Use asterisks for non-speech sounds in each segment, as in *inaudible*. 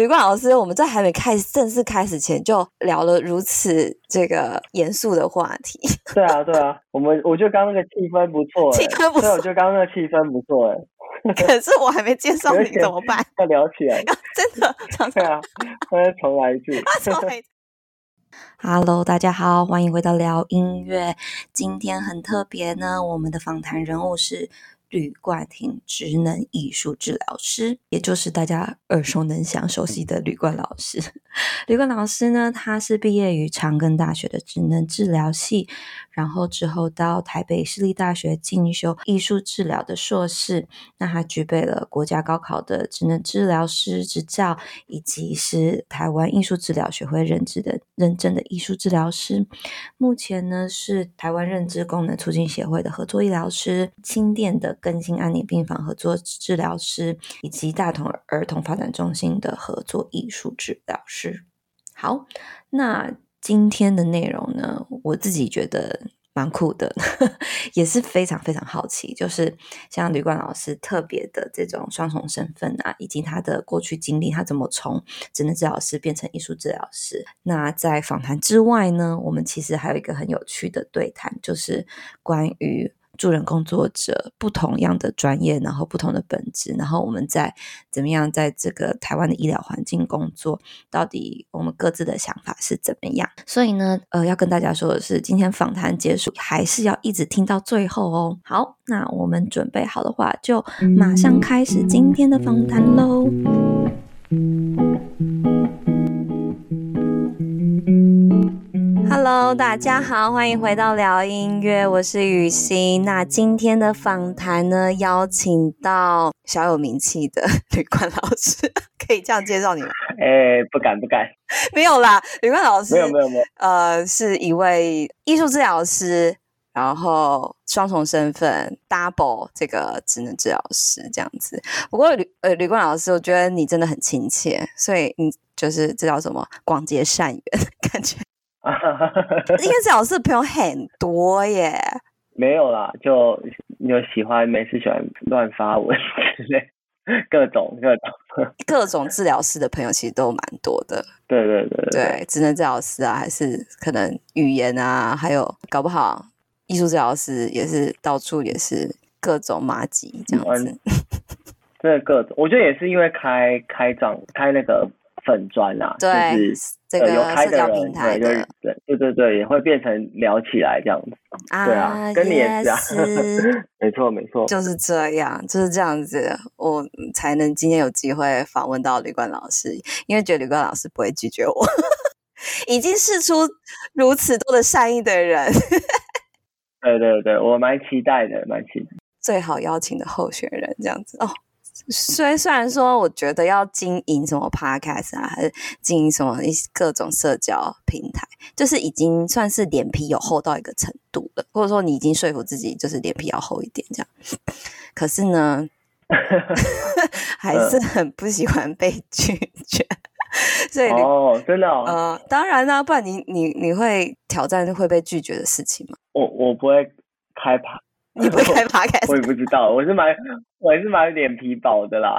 吕冠老师，我们在还没开始正式开始前就聊了如此这个严肃的话题。*laughs* 对啊，对啊，我们我觉得刚刚那个气氛不错，气氛不错，对，我觉得刚刚那个气氛不错，哎，*laughs* 可是我还没介绍你 *laughs* 怎么办？要聊起来，真的，对啊，那再重来一句，重来一句。Hello，大家好，欢迎回到聊音乐。今天很特别呢，我们的访谈人物是。吕冠廷，职能艺术治疗师，也就是大家耳熟能详、熟悉的吕冠老师。*laughs* 吕冠老师呢，他是毕业于长庚大学的职能治疗系，然后之后到台北市立大学进修艺术治疗的硕士。那他具备了国家高考的职能治疗师执照，以及是台湾艺术治疗学会认知的认证的艺术治疗师。目前呢，是台湾认知功能促进协会的合作医疗师，轻电的更新安宁病房合作治疗师，以及大同儿童发展中心的合作艺术治疗师。好，那今天的内容呢，我自己觉得蛮酷的，*laughs* 也是非常非常好奇，就是像旅馆老师特别的这种双重身份啊，以及他的过去经历，他怎么从职能治疗师变成艺术治疗师。那在访谈之外呢，我们其实还有一个很有趣的对谈，就是关于。助人工作者不同样的专业，然后不同的本质，然后我们在怎么样在这个台湾的医疗环境工作，到底我们各自的想法是怎么样？所以呢，呃，要跟大家说的是，今天访谈结束还是要一直听到最后哦。好，那我们准备好的话，就马上开始今天的访谈喽。Hello，大家好，欢迎回到聊音乐，我是雨欣。那今天的访谈呢，邀请到小有名气的吕冠老师，*laughs* 可以这样介绍你吗？哎、欸，不敢不敢，没有啦，吕冠老师，没有没有没有，呃，是一位艺术治疗师，然后双重身份，double 这个职能治疗师这样子。不过吕呃吕冠老师，我觉得你真的很亲切，所以你就是这叫什么广结善缘感觉。应该是老师的朋友很多耶。没有啦，就有喜欢，没事喜欢乱发文之类，各种各种各种治疗师的朋友其实都蛮多的。对对对对，对，职能治疗师啊，还是可能语言啊，还有搞不好艺术治疗师也是到处也是各种麻吉这样子。这各种，我觉得也是因为开开账开那个。粉砖啊，对，就是这个有开的人，平台的对对对对对，也会变成聊起来这样子，啊对啊，跟你也是啊，*laughs* 没错没错，就是这样，就是这样子，我才能今天有机会访问到吕冠老师，因为觉得吕冠老师不会拒绝我，*laughs* 已经试出如此多的善意的人，对对对，我蛮期待的，蛮期待，最好邀请的候选人这样子哦。虽虽然说，我觉得要经营什么 podcast 啊，还是经营什么一各种社交平台，就是已经算是脸皮有厚到一个程度了，或者说你已经说服自己，就是脸皮要厚一点这样。可是呢，*laughs* 还是很不喜欢被拒绝，所以哦，真的哦，呃，当然啦，不然你你你会挑战会被拒绝的事情吗？我我不会开趴。*laughs* 你不会开 *laughs* podcast？我也不知道，我是蛮，我还是蛮脸皮薄的啦。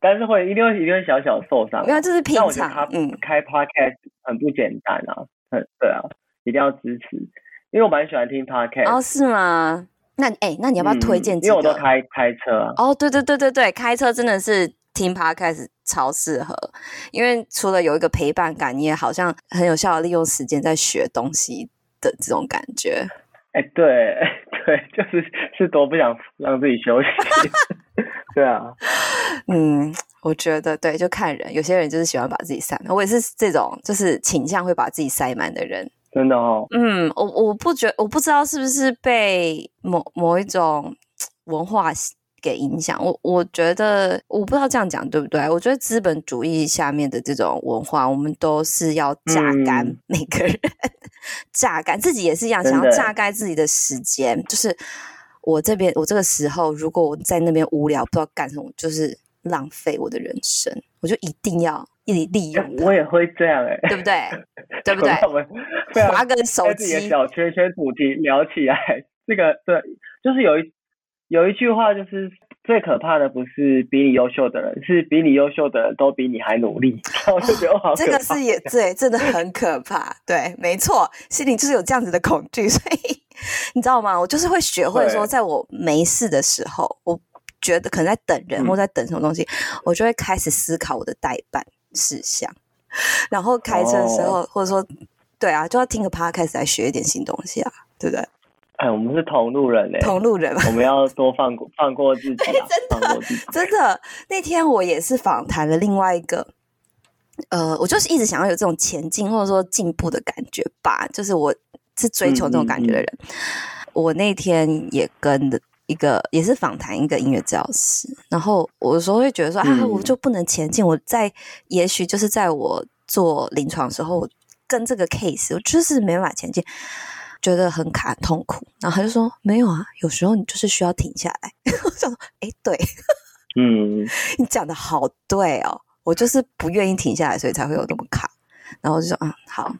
但是会一定会一定会小小受伤，因为这是平常。嗯，开 podcast 很不简单啊，很对啊，一定要支持，因为我蛮喜欢听 podcast。哦，是吗？那哎、欸，那你要不要推荐、嗯？因为我都开开车、啊。哦，对对对对对，开车真的是听 podcast 超适合，因为除了有一个陪伴感，你也好像很有效的利用时间在学东西的这种感觉。哎、欸，对。对，就是是多不想让自己休息。*laughs* 对啊，嗯，我觉得对，就看人，有些人就是喜欢把自己塞满，我也是这种，就是倾向会把自己塞满的人。真的哦。嗯，我我不觉，我不知道是不是被某某一种文化给影响。我我觉得，我不知道这样讲对不对？我觉得资本主义下面的这种文化，我们都是要榨干每个人。嗯榨干自己也是一样，想要榨干自己的时间。就是我这边，我这个时候，如果我在那边无聊，不知道干什么，就是浪费我的人生。我就一定要一利用。*laughs* 我也会这样哎、欸，对不对？*laughs* 对不对？划个手机，小圈圈主题聊起来，*laughs* 这个对，就是有一有一句话，就是最可怕的不是比你优秀的人，是比你优秀的人都比你还努力，*laughs* 我就觉得好可怕。这个是也 *laughs* 对，真的很可怕。对，没错，心里就是有这样子的恐惧，*laughs* 所以你知道吗？我就是会学会说，在我没事的时候，我觉得可能在等人或在等什么东西，嗯、我就会开始思考我的待办事项，然后开车的时候，哦、或者说，对啊，就要听个 podcast 来学一点新东西啊，对不对？哎，我们是同路人嘞，同路人，我们要多放过放过自己，啊，真的，真的。那天我也是访谈了另外一个，呃，我就是一直想要有这种前进或者说进步的感觉吧，就是我是追求这种感觉的人。嗯嗯嗯，我那天也跟一个也是访谈一个音乐治疗师，然后我有时候会觉得说，嗯、啊，我就不能前进。我在也许就是在我做临床的时候，跟这个 case，我就是没办法前进。觉得很卡很痛苦，然后他就说没有啊，有时候你就是需要停下来。*laughs* 我想说，哎，对，嗯，*laughs* 你讲的好对哦，我就是不愿意停下来，所以才会有那么卡。然后我就说，嗯，好，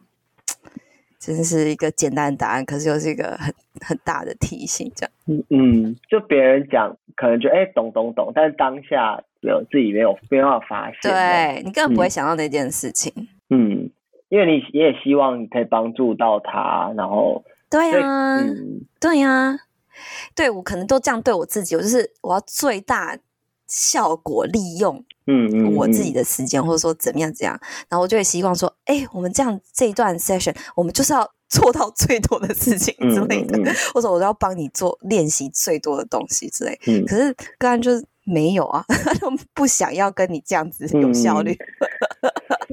真是一个简单的答案，可是又是一个很很大的提醒，这样。嗯嗯，就别人讲可能觉得哎懂懂懂，但是当下有自己没有没有办法发现，对你根本不会想到那件事情。嗯，因为你也希望你可以帮助到他，然后。对呀、啊，嗯、对呀、啊，对我可能都这样对我自己，我就是我要最大效果利用，嗯我自己的时间，或者说怎么样怎样，然后我就会希望说，哎，我们这样这一段 session，我们就是要做到最多的事情之类的，嗯嗯。嗯、或者我都要帮你做练习最多的东西之类。嗯、可是刚刚就是没有啊，*laughs* 不想要跟你这样子有效率。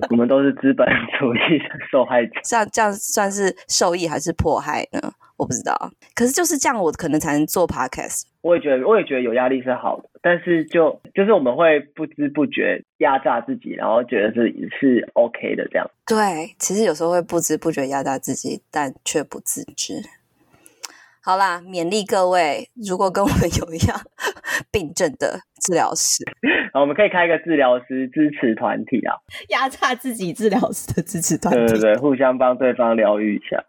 嗯我们都是资本主义的受害者，像这样算是受益还是迫害呢？我不知道。可是就是这样，我可能才能做 podcast。我也觉得，我也觉得有压力是好的，但是就就是我们会不知不觉压榨自己，然后觉得是是 OK 的这样。对，其实有时候会不知不觉压榨自己，但却不自知。好啦，勉励各位，如果跟我们有一样 *laughs* 病症的治疗师，我们可以开一个治疗师支持团体啊，压榨自己治疗师的支持团体，对对对，互相帮对方疗愈一下。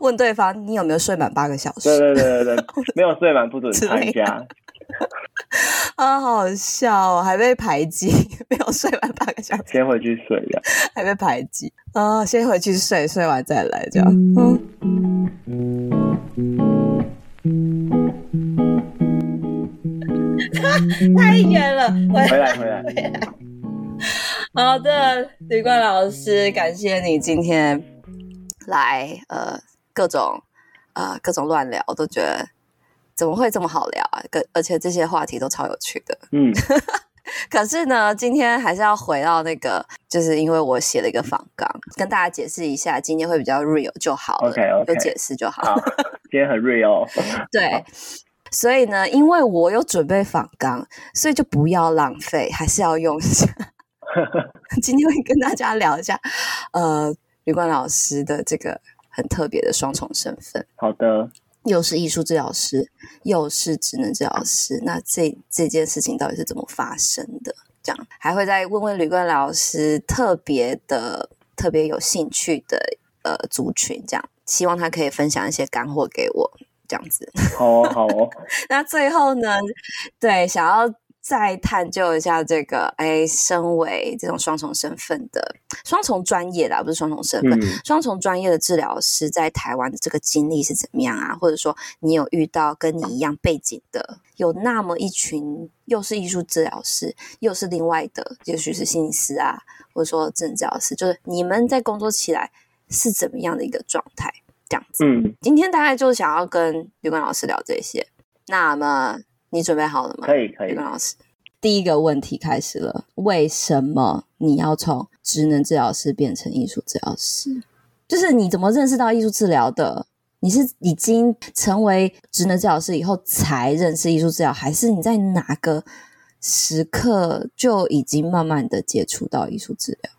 问对方你有没有睡满八个小时？对对对对 *laughs* 对，没有睡满不准参加。*laughs* 啊，好好笑哦，还被排挤，没有睡满八个小时，先回去睡了，还被排挤啊，先回去睡，睡完再来这样。嗯。*laughs* 太远了，回来回来。回来 *laughs* 好的，吕冠老师，感谢你今天来，呃，各种呃各种乱聊，都觉得怎么会这么好聊啊？而且这些话题都超有趣的。嗯，*laughs* 可是呢，今天还是要回到那个，就是因为我写了一个访纲，跟大家解释一下，今天会比较 real 就好了。OK OK，有解释就好。好，今天很 real。对。所以呢，因为我有准备访纲，所以就不要浪费，还是要用一下。*laughs* 今天会跟大家聊一下，呃，吕冠老师的这个很特别的双重身份。好的，又是艺术治疗师，又是职能治疗师，那这这件事情到底是怎么发生的？这样还会再问问吕冠老师特别的、特别有兴趣的呃族群，这样希望他可以分享一些干货给我。这样子，好哦，好哦。*laughs* 那最后呢，对，想要再探究一下这个，哎，身为这种双重身份的双重专业的，不是双重身份，嗯、双重专业的治疗师在台湾的这个经历是怎么样啊？或者说，你有遇到跟你一样背景的，有那么一群，又是艺术治疗师，又是另外的，也许是心理师啊，或者说政治治疗师，就是你们在工作起来是怎么样的一个状态？这样子，嗯，今天大概就是想要跟吕冠老师聊这些。那么你准备好了吗？可以，可以。吕冠老师，第一个问题开始了：为什么你要从职能治疗师变成艺术治疗师？就是你怎么认识到艺术治疗的？你是已经成为职能治疗师以后才认识艺术治疗，还是你在哪个时刻就已经慢慢的接触到艺术治疗？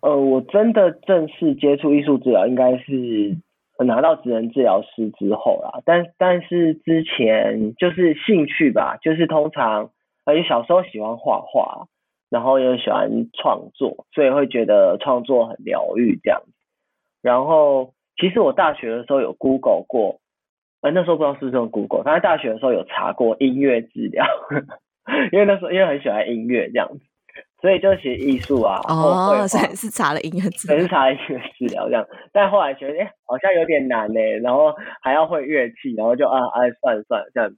呃，我真的正式接触艺术治疗应该是。拿到职能治疗师之后啦，但但是之前就是兴趣吧，就是通常而且小时候喜欢画画，然后又喜欢创作，所以会觉得创作很疗愈这样子。然后其实我大学的时候有 Google 过呃，那时候不知道是不是用 Google，反正大学的时候有查过音乐治疗，*laughs* 因为那时候因为很喜欢音乐这样子，所以就学艺术啊。哦，*laughs* 所以是查了音乐治疗，是查了音乐治疗这样，但后来觉得哎、欸，好像有点难呢，然后还要会乐器，然后就啊啊算了算了这样，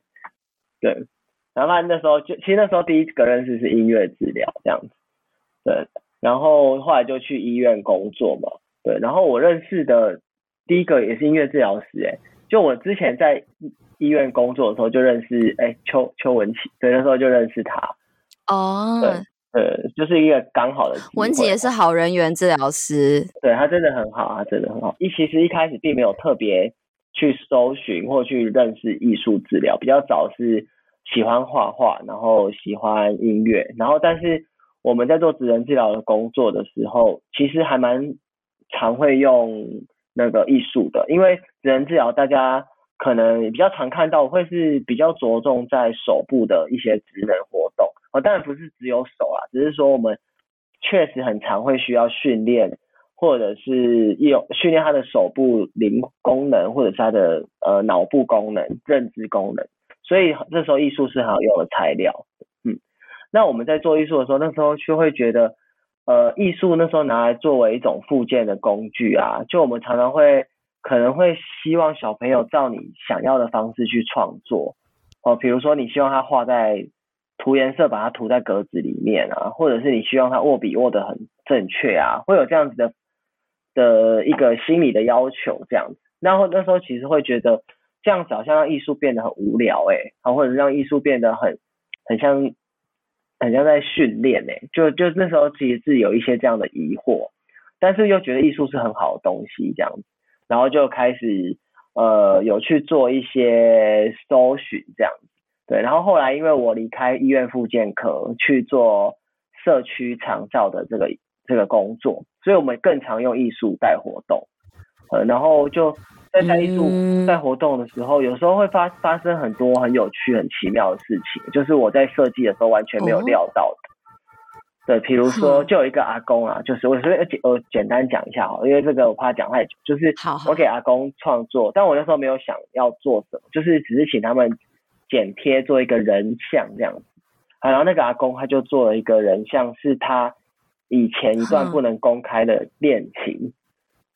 对。然后那时候就其实那时候第一个认识是音乐治疗这样子，对。然后后来就去医院工作嘛，对。然后我认识的第一个也是音乐治疗师，哎。就我之前在医院工作的时候就认识，哎、欸，邱邱文琪，对，那时候就认识他。哦，对，呃，就是一个刚好的。文姐也是好人缘治疗师，对，他真的很好，啊真的很好。一其实一开始并没有特别去搜寻或去认识艺术治疗，比较早是喜欢画画，然后喜欢音乐，然后但是我们在做职能治疗的工作的时候，其实还蛮常会用。那个艺术的，因为职能治疗大家可能比较常看到会是比较着重在手部的一些职能活动，哦，当然不是只有手啊，只是说我们确实很常会需要训练，或者是有训练他的手部灵功能，或者是他的呃脑部功能、认知功能，所以这时候艺术是很好用的材料，嗯，那我们在做艺术的时候，那时候就会觉得。呃，艺术那时候拿来作为一种复健的工具啊，就我们常常会可能会希望小朋友照你想要的方式去创作哦，比如说你希望他画在涂颜色，把它涂在格子里面啊，或者是你希望他握笔握得很正确啊，会有这样子的的一个心理的要求这样子。然后那时候其实会觉得这样子好像让艺术变得很无聊诶、欸，啊，或者让艺术变得很很像。很像在训练呢，就就那时候其实是有一些这样的疑惑，但是又觉得艺术是很好的东西这样子，然后就开始呃有去做一些搜寻这样子，对，然后后来因为我离开医院复健科去做社区长照的这个这个工作，所以我们更常用艺术带活动，呃，然后就。在带艺术带活动的时候，有时候会发发生很多很有趣、很奇妙的事情，就是我在设计的时候完全没有料到的。对，比如说，就有一个阿公啊，就是我所以我简单讲一下哈，因为这个我怕讲太久。就是我给阿公创作，但我那时候没有想要做什么，就是只是请他们剪贴做一个人像这样子。然后那个阿公他就做了一个人像，是他以前一段不能公开的恋情。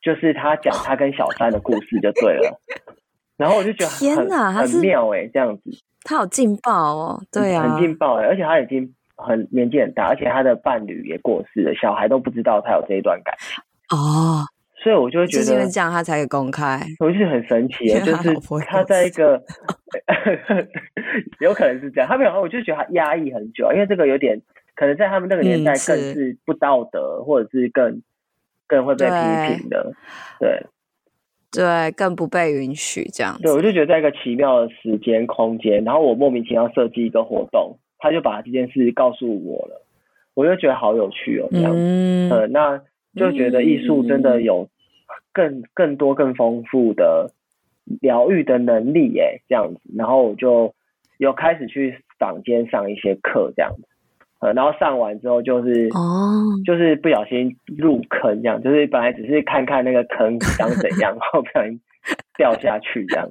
就是他讲他跟小三的故事就对了，*laughs* 然后我就觉得很天哪，他是很妙哎，这样子，他好劲爆哦，对啊，很劲爆哎，而且他已经很年纪很大，而且他的伴侣也过世了，小孩都不知道他有这一段感情哦，所以我就会觉得，就是因为这样他才公开，我就觉得很神奇的，*laughs* 就是他在一个，*laughs* 有可能是这样，他没有，我就觉得他压抑很久，因为这个有点可能在他们那个年代更是不道德，嗯、或者是更。更会被批评的，对，对，对，更不被允许这样。对，我就觉得在一个奇妙的时间空间，然后我莫名其妙设计一个活动，他就把这件事告诉我了，我就觉得好有趣哦，这样，嗯，呃，那就觉得艺术真的有更更多更丰富的疗愈的能力耶，这样子，然后我就有开始去坊间上一些课，这样子。呃然后上完之后就是哦，就是不小心入坑这样，就是本来只是看看那个坑长怎样，*laughs* 然后不小心掉下去这样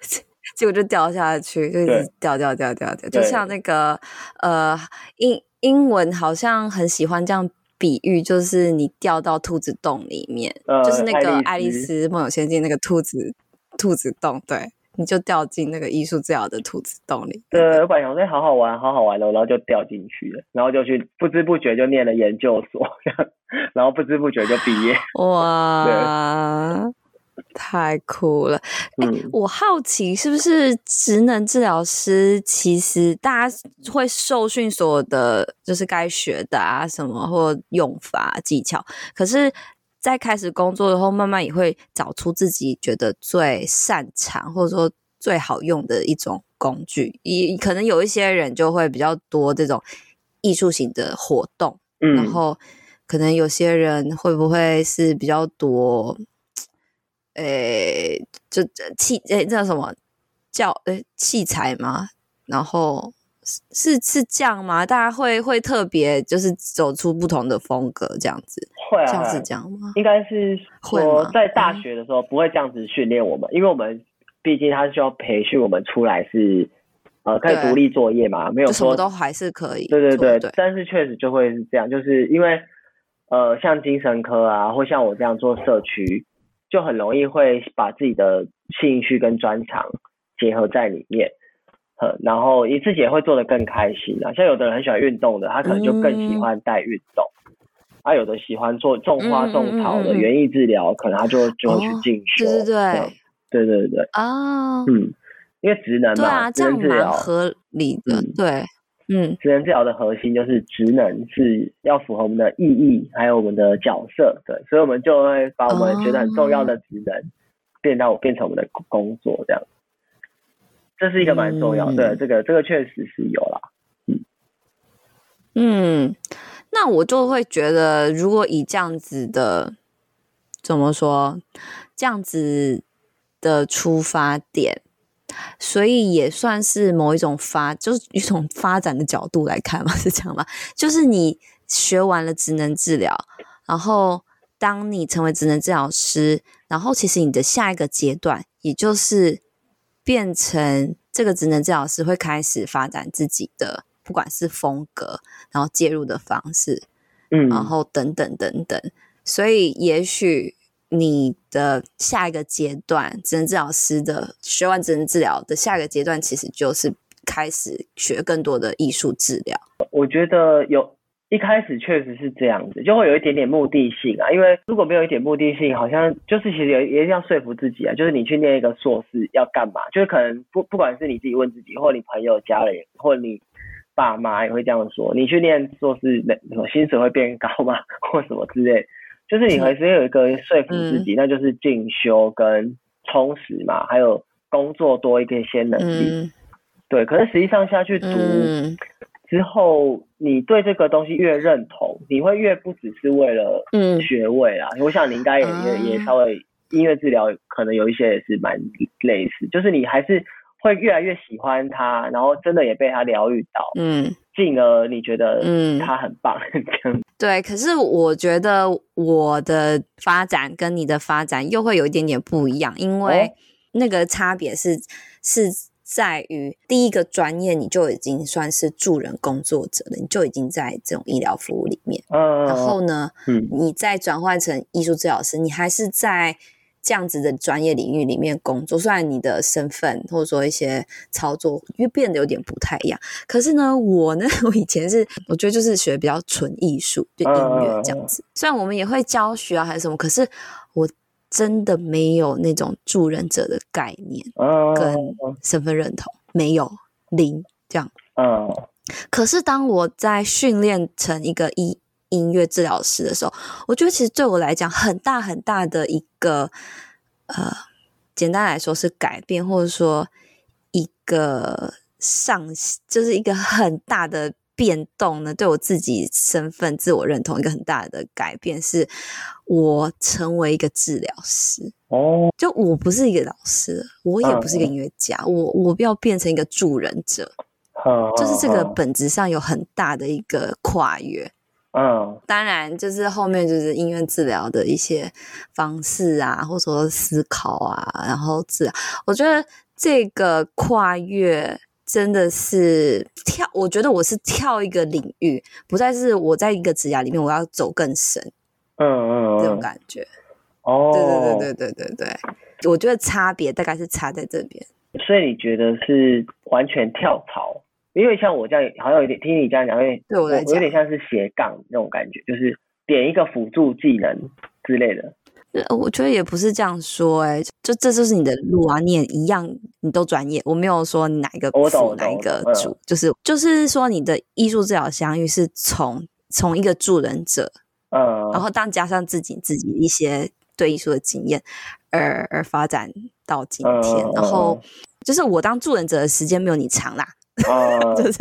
子，结果就掉下去，就一直掉掉掉掉掉，就像那个呃英英文好像很喜欢这样比喻，就是你掉到兔子洞里面，呃、就是那个爱丽丝梦游仙境那个兔子兔子洞，对。你就掉进那个艺术治疗的兔子洞里。对，我本来想说好好玩，好好玩的，然后就掉进去了，然后就去不知不觉就念了研究所，*laughs* 然后不知不觉就毕业。*laughs* 哇，太酷了！哎、我好奇是不是职能治疗师，其实大家会受训所有的就是该学的啊，什么或用法技巧，可是。在开始工作以后，慢慢也会找出自己觉得最擅长或者说最好用的一种工具。也可能有一些人就会比较多这种艺术型的活动，嗯，然后可能有些人会不会是比较多，诶、欸，就器诶，这叫什么叫诶器材吗？然后。是是这样吗？大家会会特别就是走出不同的风格这样子，会啊，像是这样吗？应该是我在大学的时候不会这样子训练我们，因为我们毕竟他需要培训我们出来是呃可以独立作业嘛，没有说什么都还是可以。对对对，对但是确实就会是这样，就是因为呃像精神科啊，或像我这样做社区，就很容易会把自己的兴趣跟专长结合在里面。呃，然后你自己也会做得更开心啊。像有的人很喜欢运动的，他可能就更喜欢带运动。他、嗯啊、有的喜欢做种花种草的园艺治疗，可能他就就会去进修。对对对，对对对。哦。嗯，因为职能嘛，对啊，职能治疗合理的。嗯、对，嗯，职能治疗的核心就是职能是要符合我们的意义，还有我们的角色。对，所以我们就会把我们觉得很重要的职能变到变成我们的工作这样。这是一个蛮重要的，这个这个确实是有啦，嗯嗯，那我就会觉得，如果以这样子的怎么说，这样子的出发点，所以也算是某一种发，就是一种发展的角度来看嘛，*laughs* 是这样吗？就是你学完了职能治疗，然后当你成为职能治疗师，然后其实你的下一个阶段，也就是。变成这个职能治疗师会开始发展自己的，不管是风格，然后介入的方式，嗯，然后等等等等。所以，也许你的下一个阶段，职能治疗师的学完职能治疗的下一个阶段，其实就是开始学更多的艺术治疗。我觉得有。一开始确实是这样子，就会有一点点目的性啊。因为如果没有一点目的性，好像就是其实也也要说服自己啊。就是你去念一个硕士要干嘛？就是可能不不管是你自己问自己，或你朋友、家人，或你爸妈也会这样说。你去念硕士，那什么薪水会变高吗？*laughs* 或什么之类？就是你还是有一个说服自己，嗯、那就是进修跟充实嘛，还有工作多一点些能力。嗯、对，可是实际上下去读。嗯之后，你对这个东西越认同，你会越不只是为了学位啊。嗯、我想你应该也、嗯、也也稍微音乐治疗，可能有一些也是蛮类似，就是你还是会越来越喜欢他，然后真的也被他疗愈到，嗯，进而你觉得嗯他很棒，*laughs* 嗯、对。可是我觉得我的发展跟你的发展又会有一点点不一样，因为那个差别是是。在于第一个专业，你就已经算是助人工作者了，你就已经在这种医疗服务里面。嗯，然后呢，嗯，你再转换成艺术治疗师，你还是在这样子的专业领域里面工作。虽然你的身份或者说一些操作又变得有点不太一样，可是呢，我呢，*laughs* 我以前是我觉得就是学比较纯艺术，就音乐这样子。虽然我们也会教学啊，还是什么，可是我。真的没有那种助人者的概念跟身份认同，没有零这样。嗯。可是当我在训练成一个音音乐治疗师的时候，我觉得其实对我来讲很大很大的一个呃，简单来说是改变，或者说一个上，就是一个很大的。变动呢，对我自己身份、自我认同一个很大的改变，是我成为一个治疗师。哦，就我不是一个老师，我也不是一个音乐家，嗯、我我要变成一个助人者。嗯、就是这个本质上有很大的一个跨越。嗯，当然就是后面就是音乐治疗的一些方式啊，或者说思考啊，然后治疗，我觉得这个跨越。真的是跳，我觉得我是跳一个领域，不再是我在一个职涯里面，我要走更深，嗯嗯，这种感觉。哦，对对对对对对对，我觉得差别大概是差在这边。所以你觉得是完全跳槽？因为像我这样，好像有点听你这样讲，有点对我来讲，有点像是斜杠那种感觉，就是点一个辅助技能之类的。我觉得也不是这样说，欸，哎，就这就是你的路啊，你也一样，你都专业。我没有说哪一个辅哪一个主，就是就是说你的艺术治疗相遇是从从一个助人者，嗯，然后当加上自己自己一些对艺术的经验而而发展到今天，然后就是我当助人者的时间没有你长啦，嗯，*laughs* 就是。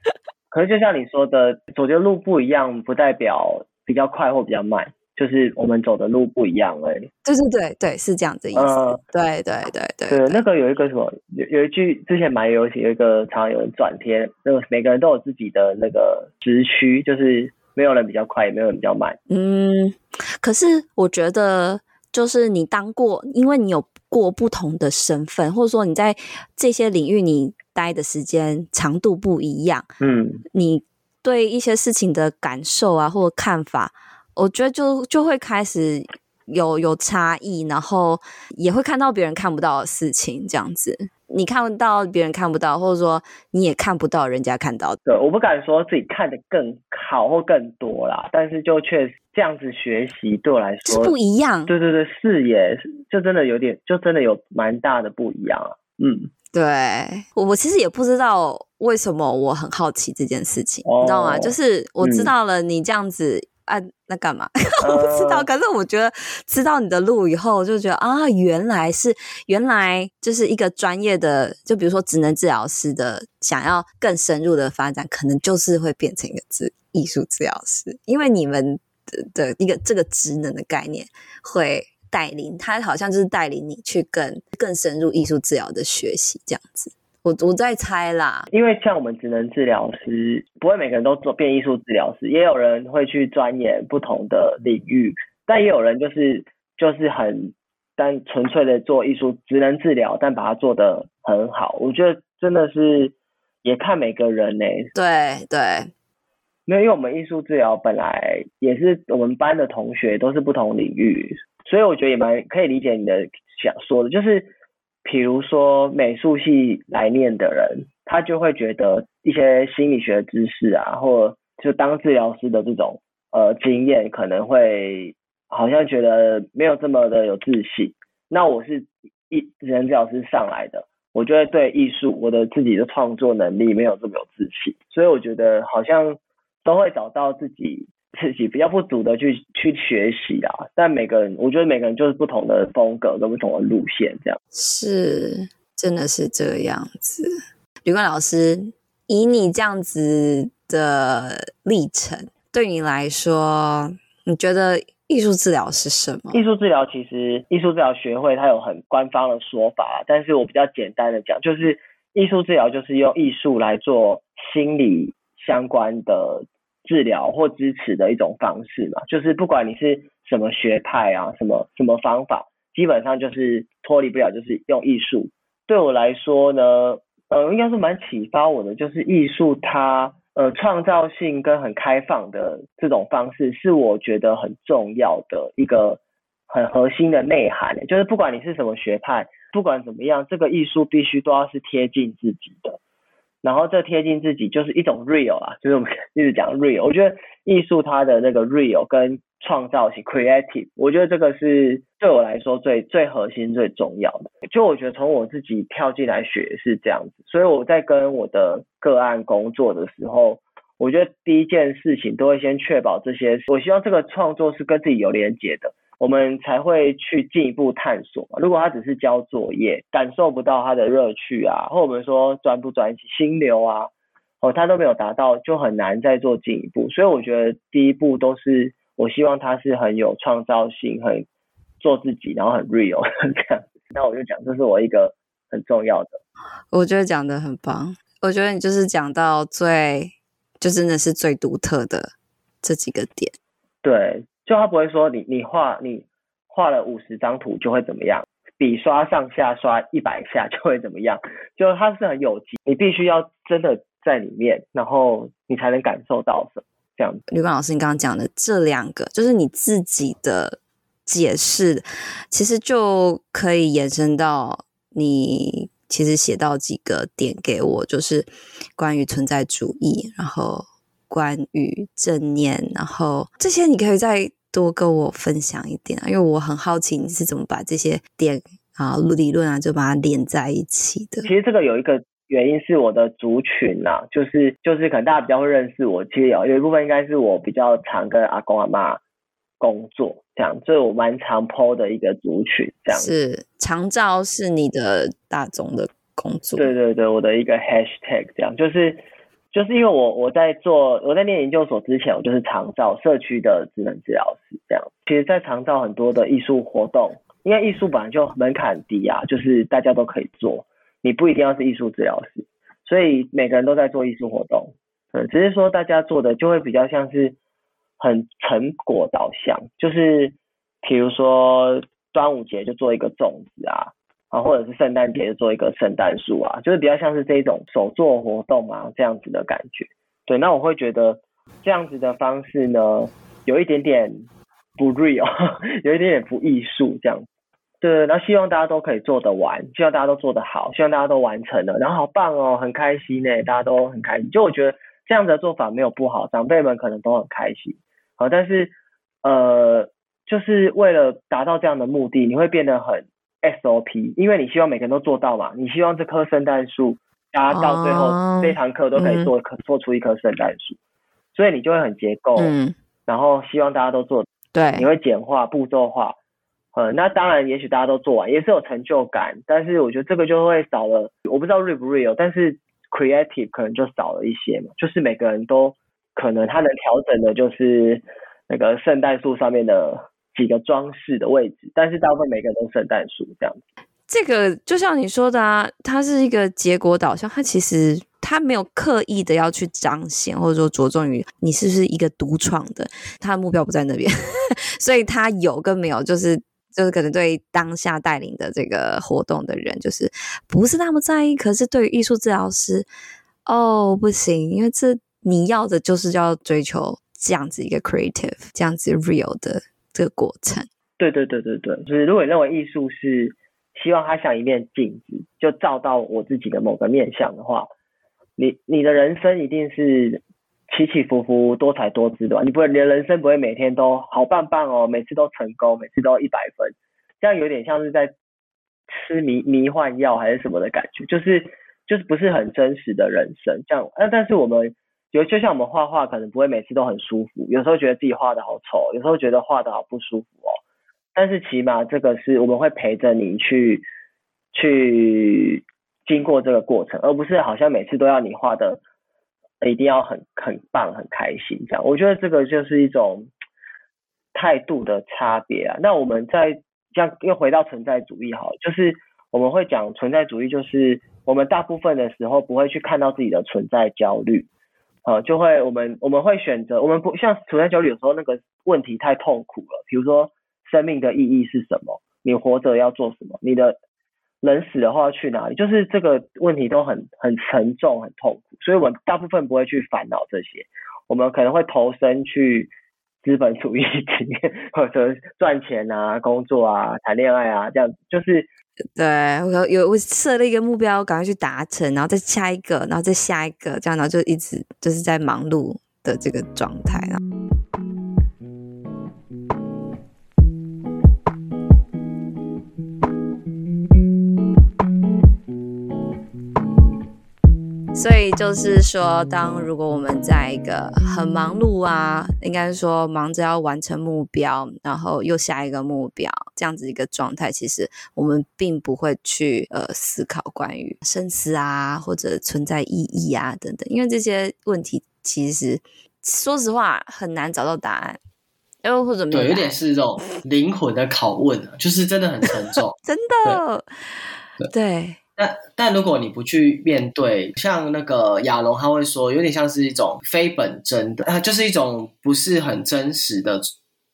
*laughs* 可是就像你说的，走的路不一样，不代表比较快或比较慢。就是我们走的路不一样而已，对对对对，是这样子意思。嗯、对对对对对，那个有一个什么，有有一句之前蛮流行，有一个常常有人转贴，那个每个人都有自己的那个直区，就是没有人比较快，也没有人比较慢。嗯，可是我觉得，就是你当过，因为你有过不同的身份，或者说你在这些领域你待的时间长度不一样，嗯，你对一些事情的感受啊，或者看法，我觉得就就会开始有有差异，然后也会看到别人看不到的事情，这样子。你看不到别人看不到，或者说你也看不到人家看到的。对，我不敢说自己看的更好或更多啦，但是就确实这样子学习对我来说是不一样。对对对，视野就真的有点，就真的有蛮大的不一样啊。嗯，对，我我其实也不知道为什么我很好奇这件事情，哦，你知道吗？就是我知道了你这样子。嗯啊，那干嘛？*laughs* 我不知道。可是我觉得知道你的路以后，就觉得啊，原来是原来就是一个专业的，就比如说职能治疗师的，想要更深入的发展，可能就是会变成一个治艺术治疗师，因为你们的的一个这个职能的概念会带领他，好像就是带领你去更更深入艺术治疗的学习这样子。我我在猜啦，因为像我们职能治疗师，不会每个人都做变艺术治疗师，也有人会去钻研不同的领域，但也有人就是就是很单纯粹的做艺术职能治疗，但把它做得很好。我觉得真的是也看每个人呢、欸。对对，没有，因为我们艺术治疗本来也是我们班的同学都是不同领域，所以我觉得也蛮可以理解你的想说的，就是。比如说美术系来念的人，他就会觉得一些心理学知识啊，或就当治疗师的这种呃经验，可能会好像觉得没有这么的有自信。那我是艺人治疗师上来的，我就会对艺术我的自己的创作能力没有这么有自信，所以我觉得好像都会找到自己。自己比较不足的去去学习啊，但每个人我觉得每个人就是不同的风格跟不同的路线，这样是真的是这样子。吕冠老师，以你这样子的历程，对你来说，你觉得艺术治疗是什么？艺术治疗其实艺术治疗学会它有很官方的说法，但是我比较简单的讲，就是艺术治疗就是用艺术来做心理相关的。治疗或支持的一种方式嘛，就是不管你是什么学派啊，什么什么方法，基本上就是脱离不了，就是用艺术。对我来说呢，呃，应该是蛮启发我的，就是艺术它呃创造性跟很开放的这种方式，是我觉得很重要的一个很核心的内涵。就是不管你是什么学派，不管怎么样，这个艺术必须都要是贴近自己的。然后这贴近自己就是一种 real 啊，就是我们一直讲 real。我觉得艺术它的那个 real 跟创造性 creative，我觉得这个是对我来说最最核心最重要的。就我觉得从我自己跳进来学是这样子，所以我在跟我的个案工作的时候，我觉得第一件事情都会先确保这些，我希望这个创作是跟自己有连结的。我们才会去进一步探索嘛。如果他只是交作业，感受不到他的乐趣啊，或我们说专不专心流啊，哦，他都没有达到，就很难再做进一步。所以我觉得第一步都是，我希望他是很有创造性，很做自己，然后很 real 这样。那我就讲，这是我一个很重要的。我觉得讲的很棒。我觉得你就是讲到最，就真的是最独特的这几个点。对。就他不会说你你画你画了五十张图就会怎么样，笔刷上下刷一百下就会怎么样，就他是很有机，你必须要真的在里面，然后你才能感受到什么这样子。吕冠老师，你刚刚讲的这两个，就是你自己的解释，其实就可以延伸到你其实写到几个点给我，就是关于存在主义，然后关于正念，然后这些你可以在。多跟我分享一点啊，因为我很好奇你是怎么把这些点啊理论啊就把它连在一起的。其实这个有一个原因是我的族群啊，就是就是可能大家比较会认识我，其实有有一部分应该是我比较常跟阿公阿妈工作这样，所以我蛮常 po 的一个族群这样。是长照是你的大众的工作？对对对，我的一个 hashtag 这样就是。就是因为我我在做我在念研究所之前，我就是长照社区的智能治疗师这样。其实，在长照很多的艺术活动，因为艺术本来就门槛低啊，就是大家都可以做，你不一定要是艺术治疗师，所以每个人都在做艺术活动。嗯，只是说大家做的就会比较像是很成果导向，就是比如说端午节就做一个粽子啊，啊，或者是圣诞节做一个圣诞树啊，就是比较像是这种手作活动啊这样子的感觉。对，那我会觉得这样子的方式呢，有一点点不 real，*laughs* 有一点点不艺术这样。对，然后希望大家都可以做得完，希望大家都做得好，希望大家都完成了，然后好棒哦，很开心呢，大家都很开心。就我觉得这样子的做法没有不好，长辈们可能都很开心。好，但是呃，就是为了达到这样的目的，你会变得很 SOP，因为你希望每个人都做到嘛，你希望这棵圣诞树，大家到最后这堂课都可以做，可、嗯、做出一棵圣诞树，所以你就会很结构，嗯，然后希望大家都做，对，你会简化步骤化。呃、嗯，那当然，也许大家都做完，也是有成就感，但是我觉得这个就会少了，我不知道 real 不 real，但是 creative 可能就少了一些嘛，就是每个人都可能他能调整的，就是那个圣诞树上面的几个装饰的位置，但是大部分每个人都圣诞树这样子。这个就像你说的啊，它是一个结果导向，它其实它没有刻意的要去彰显，或者说着重于你是不是一个独创的，它的目标不在那边，*laughs* 所以它有跟没有就是。就是可能对当下带领的这个活动的人，就是不是那么在意。可是对于艺术治疗师，哦，不行，因为这你要的就是要追求这样子一个 creative，这样子 real 的这个过程。对对对对对，就是如果你认为艺术是希望它像一面镜子，就照到我自己的某个面向的话，你你的人生一定是。起起伏伏，多彩多姿的吧？你不会，你的人生不会每天都好棒棒哦，每次都成功，每次都一百分，这样有点像是在吃迷迷幻药还是什么的感觉，就是就是不是很真实的人生。这样，那但是我们有，就像我们画画，可能不会每次都很舒服，有时候觉得自己画的好丑，有时候觉得画的好不舒服哦。但是起码这个是我们会陪着你去去经过这个过程，而不是好像每次都要你画的。一定要很很棒，很开心，这样，我觉得这个就是一种态度的差别啊。那我们在这样又回到存在主义，好，就是我们会讲存在主义，就是我们大部分的时候不会去看到自己的存在焦虑，啊，就会我们我们会选择，我们不像存在焦虑，有时候那个问题太痛苦了，比如说生命的意义是什么？你活着要做什么？你的人死的话要去哪里？就是这个问题都很很沉重、很痛苦，所以我们大部分不会去烦恼这些，我们可能会投身去资本主义 *laughs* 里面，或者赚钱啊、工作啊、谈恋爱啊，这样就是对。我有我设了一个目标，赶快去达成，然后再下一个，然后再下一个，这样，然后就一直就是在忙碌的这个状态了。所以就是说，当如果我们在一个很忙碌啊，应该说忙着要完成目标，然后又下一个目标这样子一个状态，其实我们并不会去呃思考关于生死啊或者存在意义啊等等，因为这些问题其实说实话很难找到答案，又或者对，有点是这种灵魂的拷问，就是真的很沉重，*laughs* 真的，对。但但如果你不去面对，像那个亚龙他会说，有点像是一种非本真的，啊，就是一种不是很真实的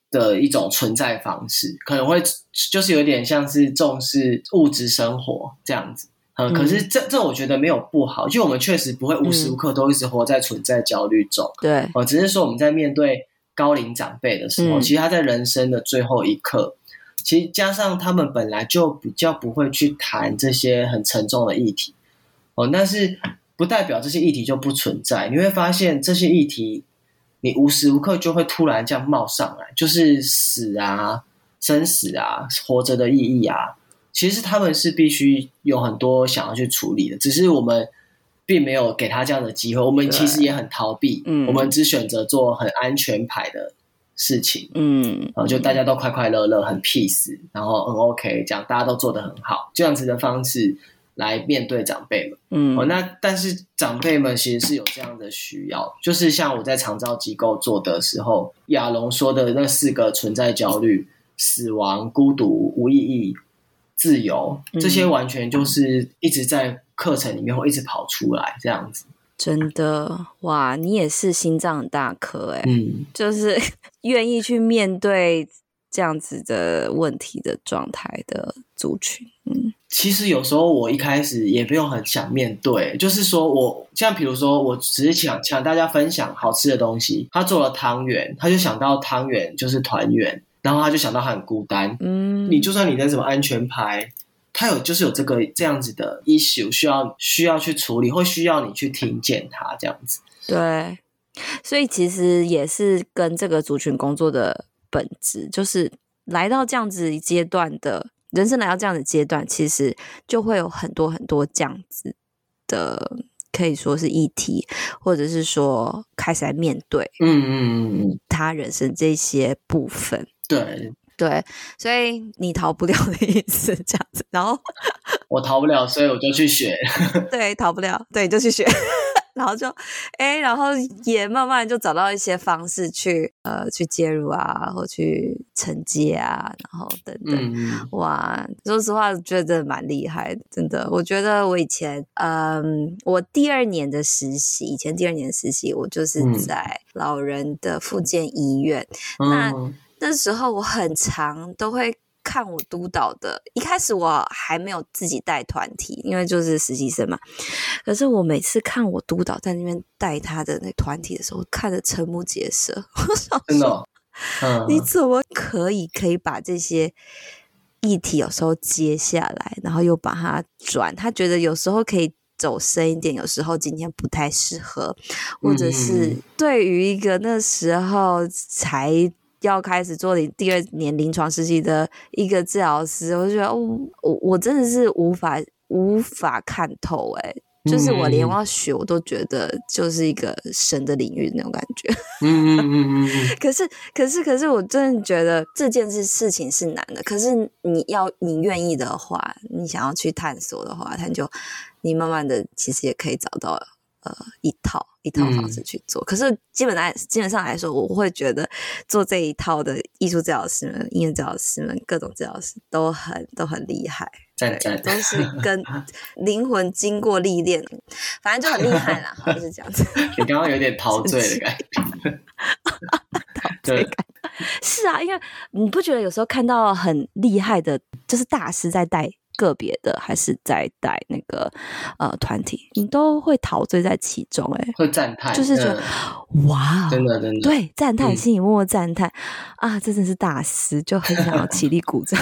的一种存在方式，可能会就是有点像是重视物质生活这样子。嗯，可是这这我觉得没有不好，就我们确实不会无时无刻都一直活在存在焦虑中。对，呃，只是说我们在面对高龄长辈的时候，嗯，其实他在人生的最后一刻。其实加上他们本来就比较不会去谈这些很沉重的议题，哦，但是不代表这些议题就不存在。你会发现这些议题，你无时无刻就会突然这样冒上来，就是死啊、生死啊、活着的意义啊。其实他们是必须有很多想要去处理的，只是我们并没有给他这样的机会。我们其实也很逃避，嗯，我们只选择做很安全牌的。事情，嗯，然后就大家都快快乐乐，很 peace，然后很 OK，这样大家都做得很好，这样子的方式来面对长辈们，嗯，哦，那但是长辈们其实是有这样的需要，就是像我在长照机构做的时候，亚龙说的那四个存在焦虑、死亡、孤独、无意义、自由，这些完全就是一直在课程里面会一直跑出来，这样子。真的哇，你也是心脏很大颗哎，嗯，*laughs* 就是 *laughs* 愿意去面对这样子的问题的状态的族群，嗯，其实有时候我一开始也不用很想面对，就是说我像比如说，我只是想想大家分享好吃的东西，他做了汤圆，他就想到汤圆就是团圆，然后他就想到他很孤单。嗯，你就算你在什么安全牌，他有就是有这个这样子的 issue 需要需要去处理，或需要你去听见他这样子。对，所以其实也是跟这个族群工作的本质，就是来到这样子阶段的。人生来到这样的阶段，其实就会有很多很多这样子的，可以说是议题，或者是说开始来面对，嗯嗯嗯，他人生这些部分，对对，所以你逃不了的意思，这样子。然后 *laughs* 我逃不了，所以我就去学，对，逃不了，对，就去学。*laughs* 然后就，哎，然后也慢慢就找到一些方式去，呃，去介入啊，或去承接啊，然后等等，嗯、哇，说实话，觉得蛮厉害的，真的。我觉得我以前，嗯，我第二年的实习，以前第二年的实习，我就是在老人的复健医院，嗯、那那时候我很常都会。看我督导的，一开始我还没有自己带团体，因为就是实习生嘛。可是我每次看我督导在那边带他的那团体的时候，看得瞠目结舌。我想说，真的、*laughs* 哦，嗯、你怎么可以可以把这些议题有时候接下来，然后又把它转？他觉得有时候可以走深一点，有时候今天不太适合，或者是对于一个那时候才。要开始做你第二年临床实习的一个治疗师，我就觉得我我我真的是无法无法看透哎、欸，就是我连我要学我都觉得就是一个神的领域那种感觉。嗯嗯嗯嗯。*laughs* 可是可是可是我真的觉得这件事事情是难的，可是你要你愿意的话，你想要去探索的话，他就你慢慢的其实也可以找到。呃，一套一套方式去做，嗯、可是基本来基本上来说，我会觉得做这一套的艺术治疗师们、音乐治疗师们、各种治疗师都很都很厉害，对，都是 *laughs* 跟灵魂经过历练，反正就很厉害啦，*laughs* 就是这样子。你刚刚有点陶醉的感觉，*laughs* 陶醉感是啊，因为你不觉得有时候看到很厉害的，就是大师在带。个别的还是在带那个呃团体，你都会陶醉在其中、欸，哎，会赞叹，就是觉得、嗯、哇，真的真的，对，赞叹，心里默默赞叹、嗯、啊，这真是大师，就很想要 *laughs* 起立鼓掌，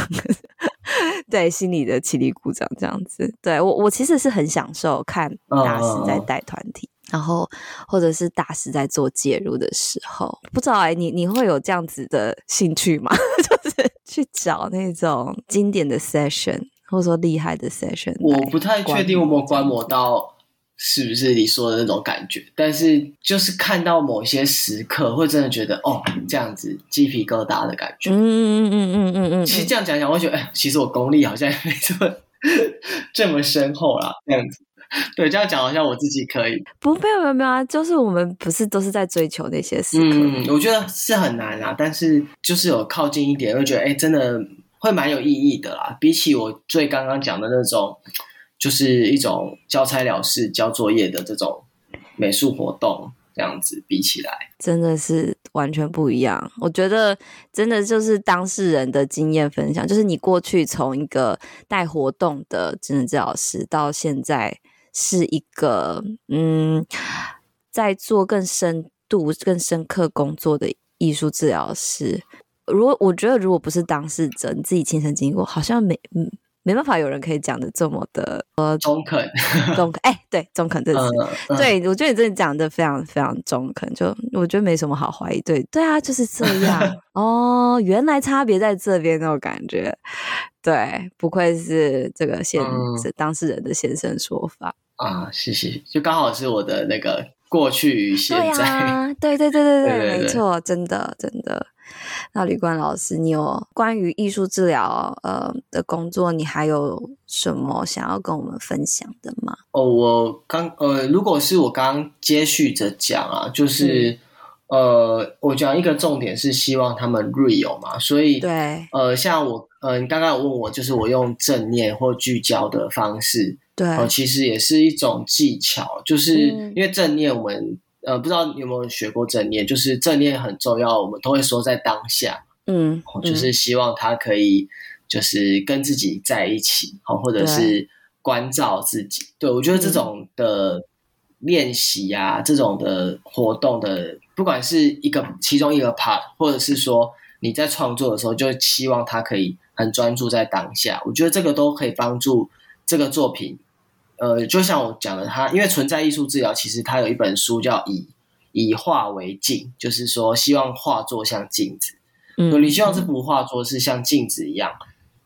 对，心里的起立鼓掌这样子，对我我其实是很享受看大师在带团体。然后，或者是大师在做介入的时候，不知道哎，你你会有这样子的兴趣吗？*laughs* 就是去找那种经典的 session，或者说厉害的 session。我不太确定我有没有观摩到是不是你说的那种感觉，但是就是看到某些时刻，会真的觉得哦，这样子鸡皮疙瘩的感觉。嗯嗯嗯嗯嗯嗯。其实这样讲讲，我觉得哎，其实我功力好像也没这么 *laughs* 这么深厚啦，这样子。对，这样讲好像我自己可以。不，没有没有没有啊，就是我们不是都是在追求那些事情。嗯，我觉得是很难啊，但是就是有靠近一点，会觉得哎，真的会蛮有意义的啦。比起我最刚刚讲的那种，就是一种交差了事、交作业的这种美术活动，这样子比起来，真的是完全不一样。我觉得真的就是当事人的经验分享，就是你过去从一个带活动的职能治疗师到现在。是一个嗯，在做更深度、更深刻工作的艺术治疗师。如果我觉得，如果不是当事者，你自己亲身经历过，好像没嗯没办法有人可以讲的这么的呃中肯，中肯。哎，对，中肯这个词，嗯、对我觉得你真的讲的非常非常中肯，就我觉得没什么好怀疑。对，对啊，就是这样 *laughs* 哦，原来差别在这边那种感觉。对，不愧是这个先、当事人的现身说法。啊，谢谢，就刚好是我的那个过去与现在。对啊，对对对对对，对对对没错，真的真的。那吕冠老师，你有关于艺术治疗呃的工作，你还有什么想要跟我们分享的吗？哦，我刚呃，如果是我刚刚接续着讲啊，就是、嗯、呃，我讲一个重点是希望他们 real 嘛，所以对，呃，像我呃，你刚刚有问我，就是我用正念或聚焦的方式。对，哦，其实也是一种技巧，就是因为正念，我们、嗯、呃不知道你有没有学过正念，就是正念很重要，我们都会说在当下，嗯，就是希望他可以，就是跟自己在一起，好，或者是关照自己。对，对我觉得这种的练习啊，嗯、这种的活动的，不管是一个其中一个 part，或者是说你在创作的时候，就希望他可以很专注在当下。我觉得这个都可以帮助这个作品。呃，就像我讲的，他因为存在艺术治疗，其实他有一本书叫以“以以画为镜”，就是说希望画作像镜子。嗯，你希望这幅画作是像镜子一样。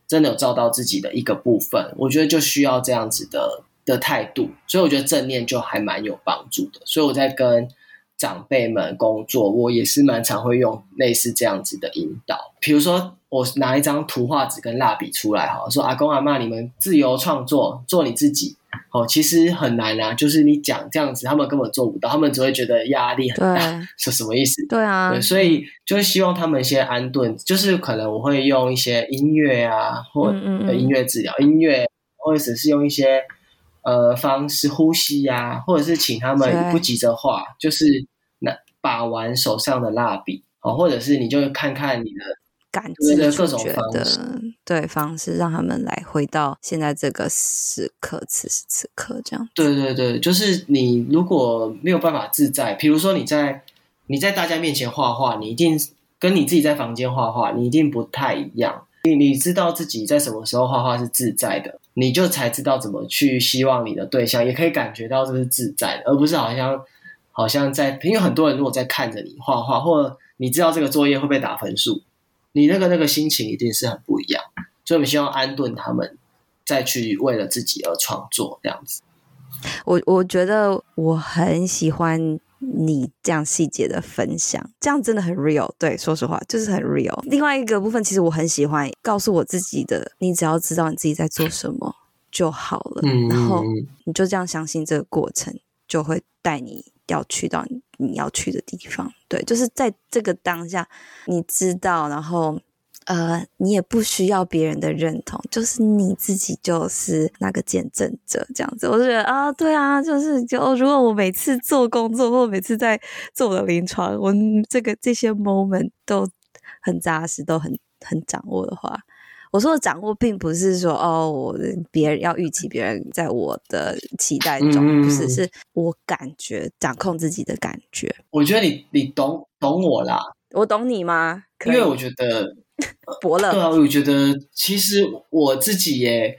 真的有照到自己的一个部分，我觉得就需要这样子的的态度，所以我觉得正念就还蛮有帮助的。所以我在跟长辈们工作，我也是蛮常会用类似这样子的引导，比如说我拿一张图画纸跟蜡笔出来，哈，说阿公阿妈，你们自由创作，做你自己。哦，其实很难啊，就是你讲这样子，他们根本做不到，他们只会觉得压力很大，是什么意思？对啊对，所以就是希望他们先安顿，就是可能我会用一些音乐啊，或音乐治疗，嗯嗯嗯音乐，或者是用一些呃方式呼吸呀、啊，或者是请他们不急着画，就是那把玩手上的蜡笔，哦，或者是你就看看你的。感知各种的对方式，让他们来回到现在这个时刻，此时此刻这样。对对对，就是你如果没有办法自在，比如说你在你在大家面前画画，你一定跟你自己在房间画画，你一定不太一样。你你知道自己在什么时候画画是自在的，你就才知道怎么去希望你的对象也可以感觉到这是自在的，而不是好像好像在，因为很多人如果在看着你画画，或者你知道这个作业会被打分数。你那个那个心情一定是很不一样，所以我们希望安顿他们，再去为了自己而创作这样子。我我觉得我很喜欢你这样细节的分享，这样真的很 real。对，说实话就是很 real。另外一个部分，其实我很喜欢告诉我自己的，你只要知道你自己在做什么就好了，嗯，然后你就这样相信这个过程，就会带你。要去到你要去的地方，对，就是在这个当下，你知道，然后呃，你也不需要别人的认同，就是你自己就是那个见证者，这样子，我就觉得啊，对啊，就是就如果我每次做工作，或每次在做我的临床，我这个这些 moment 都很扎实，都很很掌握的话。我说的掌握，并不是说哦，我别人要预期别人在我的期待中，嗯、不是，是我感觉掌控自己的感觉。我觉得你你懂懂我啦，我懂你吗？因为我觉得 *laughs* 伯乐，对啊，我觉得其实我自己耶，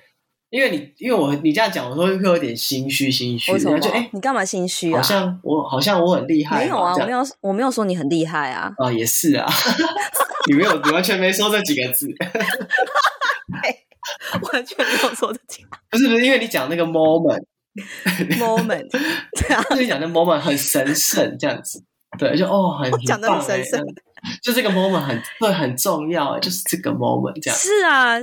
因为你因为我你这样讲，我说会有点心虚心虚。为什么？就哎，你干嘛心虚啊？好像我好像我很厉害，没有啊，我没有我没有说你很厉害啊。啊，也是啊，*laughs* 你没有你完全没说这几个字。*laughs* 完全没有说的清，不是不是，因为你讲那个 moment，moment，对啊，就是讲那 moment 很神圣这样子，对，就哦很讲的很神圣，就这个 moment 很对很重要，就是这个 moment 这样。是啊，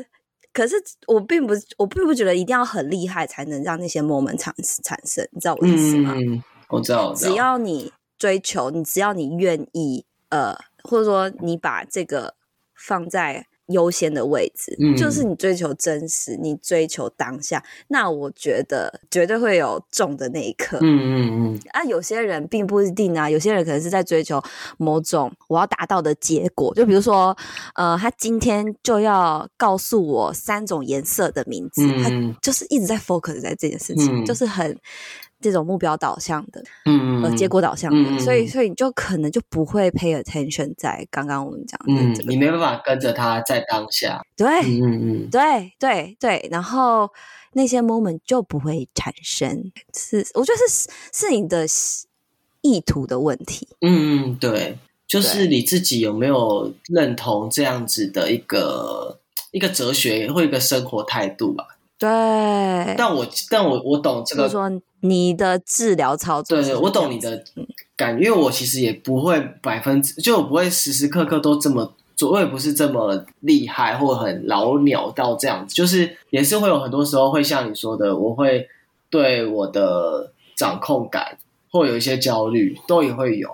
可是我并不，我并不觉得一定要很厉害才能让那些 moment 产产生，你知道我意思吗？嗯，我知道，我知道，只要你追求，你只要你愿意，呃，或者说你把这个放在。优先的位置，嗯，就是你追求真实，你追求当下，那我觉得绝对会有中的那一刻。嗯嗯嗯。啊，有些人并不一定啊，有些人可能是在追求某种我要达到的结果，就比如说，呃，他今天就要告诉我三种颜色的名字，嗯，他就是一直在 focus 在这件事情，嗯，就是很。这种目标导向的，嗯呃，结果导向的，嗯、所以，所以你就可能就不会 pay attention 在刚刚我们讲的这个，嗯，你没办法跟着他在当下，对，嗯嗯，对对对，然后那些 moment 就不会产生，是我觉得是是你的意图的问题，嗯嗯，对，就是你自己有没有认同这样子的一个一个哲学或一个生活态度吧？对，但我但我我懂这个，就是说你的治疗操作，对，我懂你的感，因为我其实也不会百分之，就我不会时时刻刻都这么做，我也不是这么厉害或很老鸟到这样子，就是也是会有很多时候会像你说的，我会对我的掌控感或有一些焦虑，都也会有，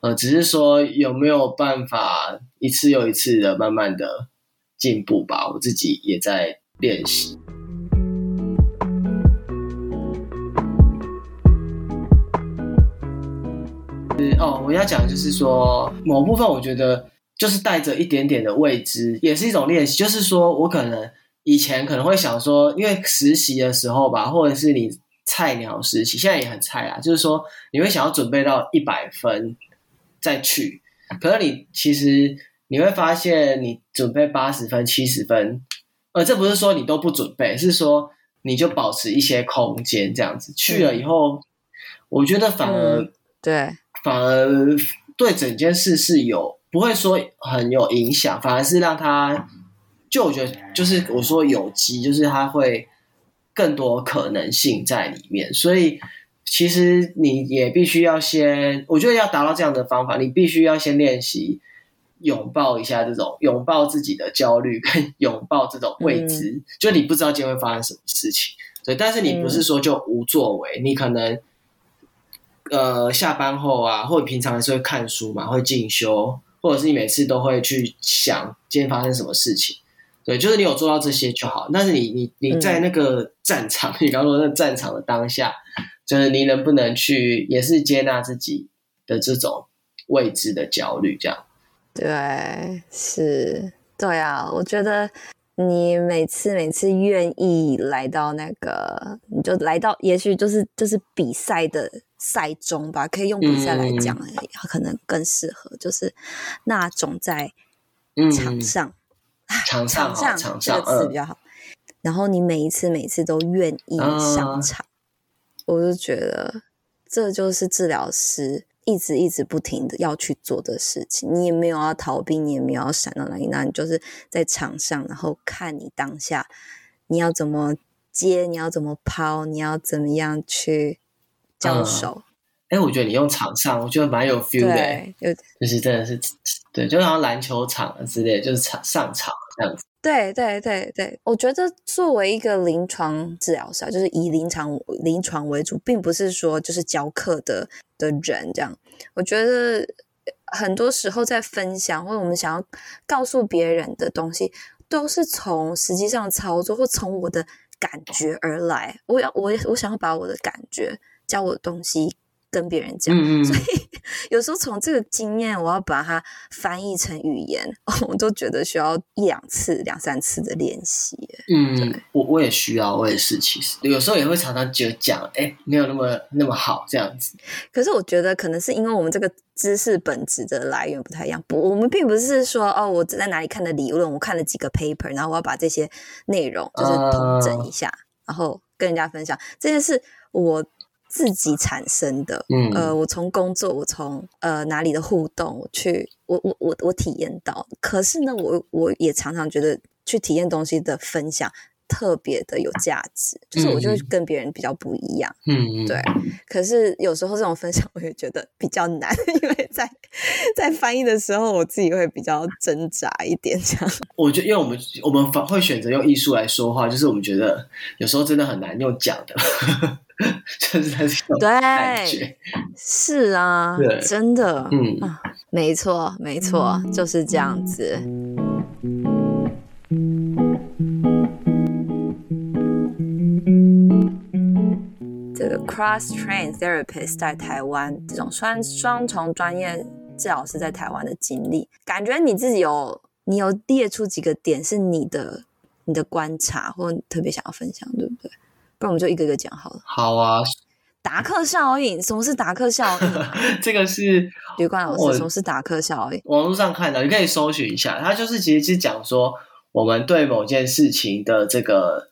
呃，只是说有没有办法一次又一次的慢慢的进步吧，我自己也在练习。哦，我要讲的就是说，某部分我觉得就是带着一点点的未知，也是一种练习。就是说我可能以前可能会想说，因为实习的时候吧，或者是你菜鸟实习，现在也很菜啊，就是说你会想要准备到一百分再去，可是你其实你会发现，你准备八十分、七十分，呃，这不是说你都不准备，是说你就保持一些空间，这样子。去了以后，嗯、我觉得反而、嗯、对，反而对整件事是有不会说很有影响，反而是让他，就我觉得就是我说有机，就是他会更多可能性在里面，所以其实你也必须要先，我觉得要达到这样的方法，你必须要先练习。拥抱一下这种拥抱自己的焦虑，跟拥抱这种未知，嗯、就你不知道今天会发生什么事情。对，但是你不是说就无作为，嗯、你可能呃下班后啊，或者平常还是会看书嘛，会进修，或者是你每次都会去想今天发生什么事情。对，就是你有做到这些就好。但是你你你在那个战场，嗯、你刚刚说那战场的当下，就是你能不能去也是接纳自己的这种未知的焦虑，这样。对，是，对啊，我觉得你每次每次愿意来到那个，你就来到，也许就是就是比赛的赛中吧，可以用比赛来讲，嗯、可能更适合，就是那种在场上，嗯、场上场上这个词比较好。然后你每一次每次都愿意上场，嗯、我就觉得这就是治疗师。一直一直不停的要去做的事情，你也没有要逃避，你也没有要闪到哪里，那你就是在场上，然后看你当下你要怎么接，你要怎么抛，你要怎么样去交手。哎、嗯，我觉得你用场上，我觉得蛮有 feel 的，对就是真的是对，就好像篮球场之类，就是场上场这样子。对对对对，我觉得作为一个临床治疗师，就是以临床临床为主，并不是说就是教课的的人这样。我觉得很多时候在分享或者我们想要告诉别人的东西，都是从实际上操作或从我的感觉而来。我要我我想要把我的感觉教我的东西。跟别人讲，嗯嗯，所以 *laughs* 有时候从这个经验，我要把它翻译成语言，*laughs* 我都觉得需要一两次、两三次的练习。嗯，对我我也需要，我也是，其实有时候也会常常觉得讲，哎、欸，没有那么那么好这样子。可是我觉得可能是因为我们这个知识本质的来源不太一样，不，我们并不是说哦，我只在哪里看的理论，我看了几个 paper，然后我要把这些内容就是统整一下，呃、然后跟人家分享这件事，我。自己产生的，嗯，呃，我从工作，我从呃哪里的互动，我去，我我我我体验到，可是呢，我我也常常觉得去体验东西的分享特别的有价值，就是我就会跟别人比较不一样，嗯，对。可是有时候这种分享我也觉得比较难，*laughs* 因为在在翻译的时候，我自己会比较挣扎一点，这样。我觉得，因为我们我们反会选择用艺术来说话，就是我们觉得有时候真的很难用讲的。*laughs* 就是在这种感觉，对，是啊，对真的，嗯啊，没错，没错，就是这样子。这个 cross train therapist 在台湾这种双双重专业治疗师在台湾的经历，感觉你自己有你有列出几个点是你的你的观察，或特别想要分享，对不对？不然我们就一个一个讲好了。好啊，达克效应，什么是达克效应啊？*laughs* 这个是吕冠老师，什么是达克效应？网络上看到，你可以搜寻一下。它就是其实是讲说，我们对某件事情的这个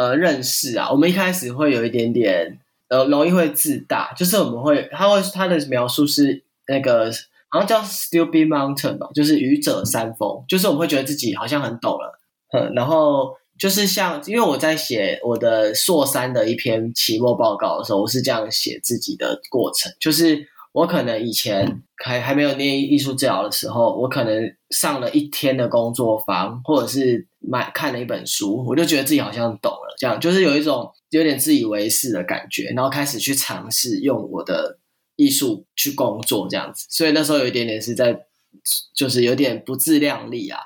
呃认识啊，我们一开始会有一点点呃容易会自大，就是我们会，他会他的描述是那个好像叫 Stupid Mountain 吧，就是愚者山峰，就是我们会觉得自己好像很懂了，嗯，然后。就是像，因为我在写我的硕三的一篇期末报告的时候，我是这样写自己的过程。就是我可能以前还还没有念艺术治疗的时候，我可能上了一天的工作坊，或者是买看了一本书，我就觉得自己好像懂了，这样就是有一种有点自以为是的感觉，然后开始去尝试用我的艺术去工作这样子。所以那时候有一点点是在，就是有点不自量力啊。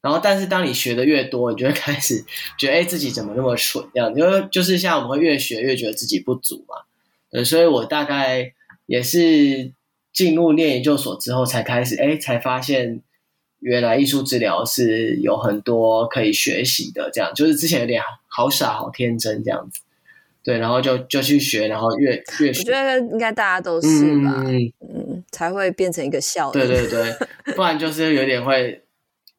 然后，但是当你学的越多，你就会开始觉得，哎，自己怎么那么蠢？这样，因为就是像我们会越学越觉得自己不足嘛。所以我大概也是进入念研究所之后，才开始，哎，才发现原来艺术治疗是有很多可以学习的，这样就是之前有点好傻好天真这样子，对，然后就就去学，然后越越学，我觉得应该大家都是吧，嗯，嗯，才会变成一个笑。对对对，*laughs* 不然就是有点会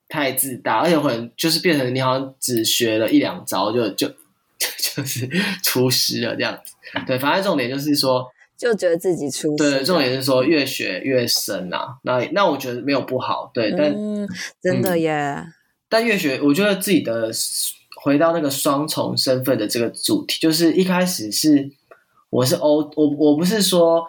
太自大，而且会就是变成你好像只学了一两招就就 *laughs* 就是出师了这样子。对，反正重点就是说。就觉得自己出师。对，重点是说越学越深啊。那那我觉得没有不好，对，但、嗯、真的耶、嗯。但越学，我觉得自己的回到那个双重身份的这个主题，就是一开始是我是 O，我我不是说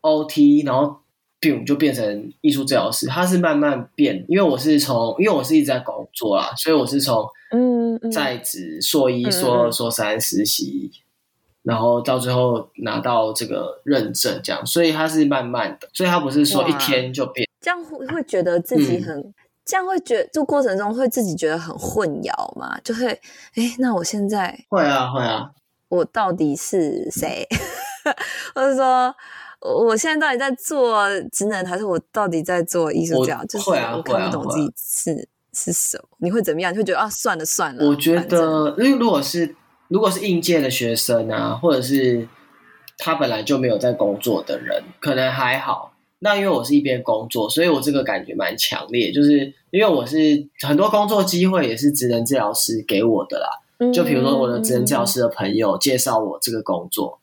OT，然后 boom 就变成艺术治疗师，它是慢慢变，因为我是从，因为我是一直在工作啦，所以我是从嗯在职硕一、硕二、硕三实习。然后到最后拿到这个认证，这样，所以它是慢慢的，所以它不是说一天就变。这样会会觉得自己很，嗯、这样会觉，这过程中会自己觉得很混淆嘛？就会，哎，那我现在会啊会啊，我到底是谁？*laughs* 或者说，我现在到底在做职能，还是我到底在做艺术家？就是我看不懂自己是、啊啊、是什么。你会怎么样？你会觉得啊，算了算了。我觉得，因为如果是。如果是应届的学生啊，或者是他本来就没有在工作的人，可能还好。那因为我是一边工作，所以我这个感觉蛮强烈。就是因为我是很多工作机会也是职能治疗师给我的啦。就比如说我的职能治疗师的朋友介绍我这个工作，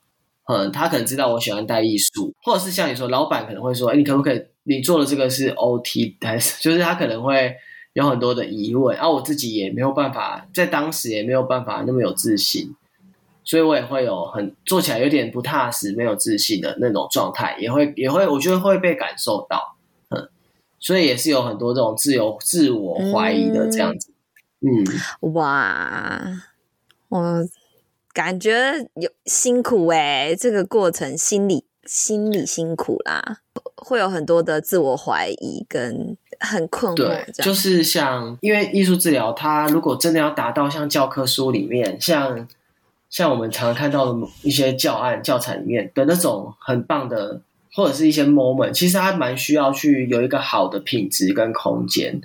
嗯，他可能知道我喜欢带艺术，或者是像你说，老板可能会说，哎，你可不可以？你做的这个是 OT 还是？就是他可能会。有很多的疑问，而、啊、我自己也没有办法，在当时也没有办法那么有自信，所以我也会有很做起来有点不踏实、没有自信的那种状态，也会也会，我觉得会被感受到，嗯，所以也是有很多这种自由自我怀疑的这样子，嗯，嗯。哇，我感觉有辛苦哎、欸，这个过程心理心理辛苦啦，会有很多的自我怀疑跟。很困惑，对，就是像，因为艺术治疗，它如果真的要达到像教科书里面，像像我们常常看到的一些教案、教材里面的那种很棒的，或者是一些 moment，其实它蛮需要去有一个好的品质跟空间，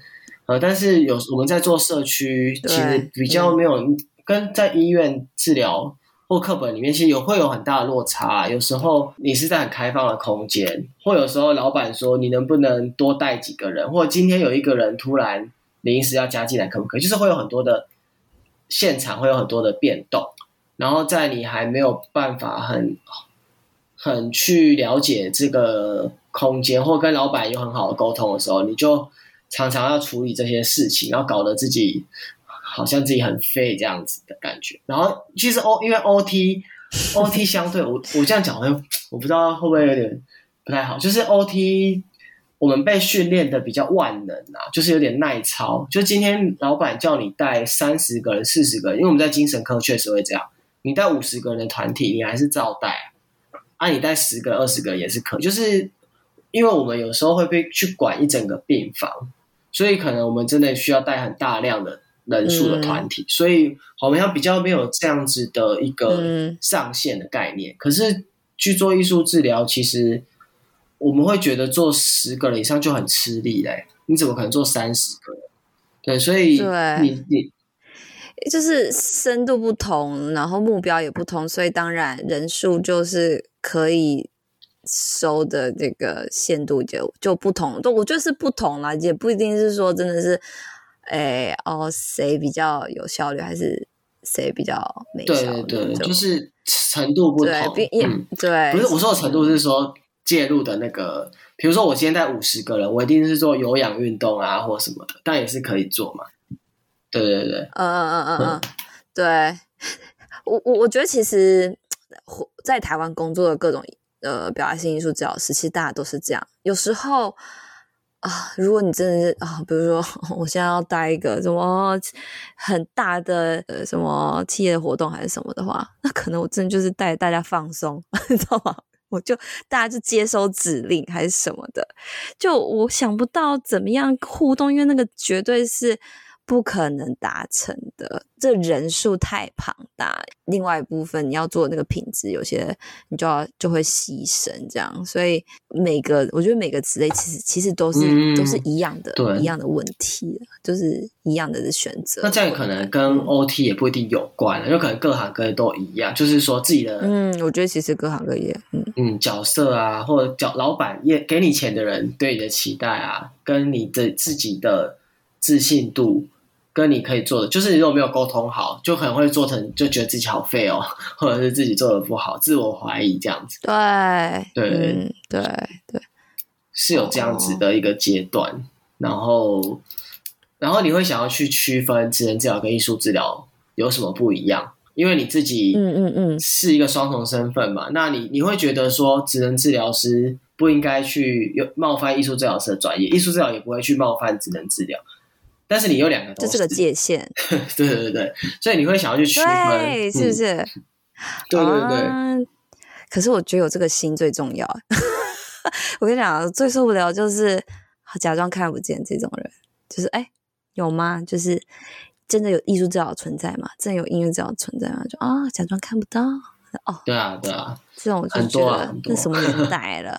呃，但是有我们在做社区，其实比较没有跟在医院治疗。或课本里面其实有会有很大的落差，有时候你是在很开放的空间，或有时候老板说你能不能多带几个人，或今天有一个人突然临时要加进来，可不可以？就是会有很多的现场会有很多的变动，然后在你还没有办法很很去了解这个空间，或跟老板有很好的沟通的时候，你就常常要处理这些事情，然后搞得自己。好像自己很废这样子的感觉，然后其实 O 因为 OT *laughs* OT 相对我我这样讲好像我不知道会不会有点不太好，就是 OT 我们被训练的比较万能啊，就是有点耐操。就今天老板叫你带三十个人、四十个人，因为我们在精神科确实会这样，你带五十个人的团体，你还是照带啊，你带十个、二十个也是可，就是因为我们有时候会被去管一整个病房，所以可能我们真的需要带很大量的。人数的团体，嗯、所以好像比较没有这样子的一个上限的概念。嗯、可是去做艺术治疗，其实我们会觉得做十个人以上就很吃力嘞。你怎么可能做三十个人？对，所以对你你就是深度不同，然后目标也不同，所以当然人数就是可以收的这个限度就就不同。都我觉得是不同啦，也不一定是说真的是。哎哦，谁比较有效率，还是谁比较没效率？对对对，就，就是程度不同。对，嗯、对不是我说的程度是说介入的那个，比如说我今天带五十个人，我一定是做有氧运动啊，或什么的，但也是可以做嘛。对对对，嗯嗯嗯嗯嗯，对 *laughs* 我我我觉得其实，在台湾工作的各种呃表达性艺术治疗师，其实大家都是这样，有时候。啊，如果你真的是啊，比如说我现在要带一个什么很大的呃什么企业活动还是什么的话，那可能我真的就是带大家放松，*laughs* 你知道吗？我就大家就接收指令还是什么的，就我想不到怎么样互动，因为那个绝对是不可能达成的，这人数太庞大。另外一部分你要做那个品质，有些你就要就会牺牲这样。所以每个我觉得每个职类其实其实都是、嗯、都是一样的，对一样的问题，就是一样的选择。那这样可能跟 OT 也不一定有关，有可能各行各业都一样，就是说自己的嗯，我觉得其实各行各业嗯嗯角色啊，或者角老板也给你钱的人对你的期待啊，跟你的自己的自信度。跟你可以做的，就是你如果没有沟通好，就可能会做成就觉得自己好废哦，或者是自己做的不好，自我怀疑这样子。对对、嗯、对对，是有这样子的一个阶段，哦、然后然后你会想要去区分职能治疗跟艺术治疗有什么不一样，因为你自己嗯嗯嗯是一个双重身份嘛，嗯嗯嗯那你你会觉得说职能治疗师不应该去有冒犯艺术治疗师的专业，艺术治疗也不会去冒犯职能治疗。但是你有两个就这个界限，*laughs* 对对对，所以你会想要去区分，对，是不是？嗯、对对对、啊。可是我觉得有这个心最重要。*laughs* 我跟你讲，最受不了就是假装看不见这种人，就是哎，有吗？就是真的有艺术治疗存在吗？真的有音乐治疗存在吗？就啊、哦，假装看不到。哦，对啊，对啊，这种我就觉得那什么年代了。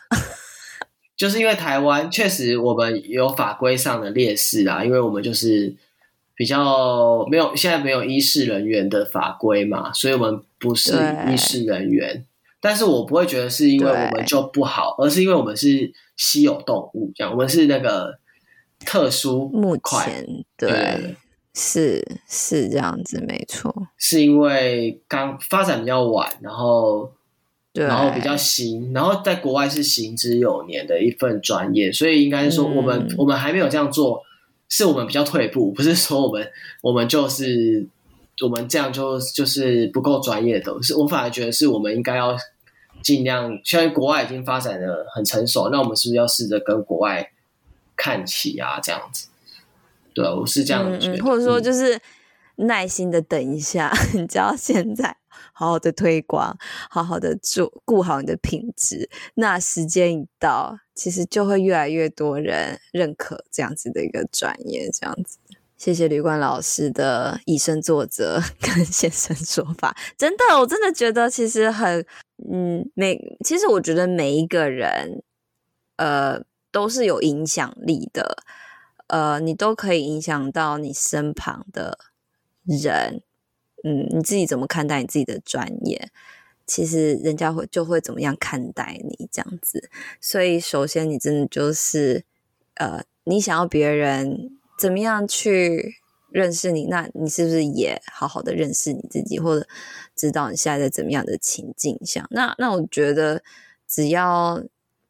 就是因为台湾确实我们有法规上的劣势啊，因为我们就是比较没有现在没有医事人员的法规嘛，所以我们不是医事人员。但是我不会觉得是因为我们就不好，而是因为我们是稀有动物，这样我们是那个特殊。目前对，对是是这样子，没错。是因为刚发展比较晚，然后。然后比较新，然后在国外是行之有年的一份专业，所以应该是说我们、嗯、我们还没有这样做，是我们比较退步，不是说我们我们就是我们这样就就是不够专业的，是我反而觉得是我们应该要尽量，现在国外已经发展的很成熟，那我们是不是要试着跟国外看齐啊？这样子，对，我是这样觉得，嗯嗯、或者说就是耐心的等一下，嗯、*laughs* 你知道现在。好好的推广，好好的做，顾好你的品质。那时间一到，其实就会越来越多人认可这样子的一个专业。这样子，谢谢旅馆老师的以身作则 *laughs* 跟现身说法。真的，我真的觉得其实很，嗯，每其实我觉得每一个人，呃，都是有影响力的。呃，你都可以影响到你身旁的人。嗯，你自己怎么看待你自己的专业？其实人家会就会怎么样看待你这样子。所以首先你真的就是，呃，你想要别人怎么样去认识你，那你是不是也好好的认识你自己，或者知道你现在在怎么样的情境下？那那我觉得只要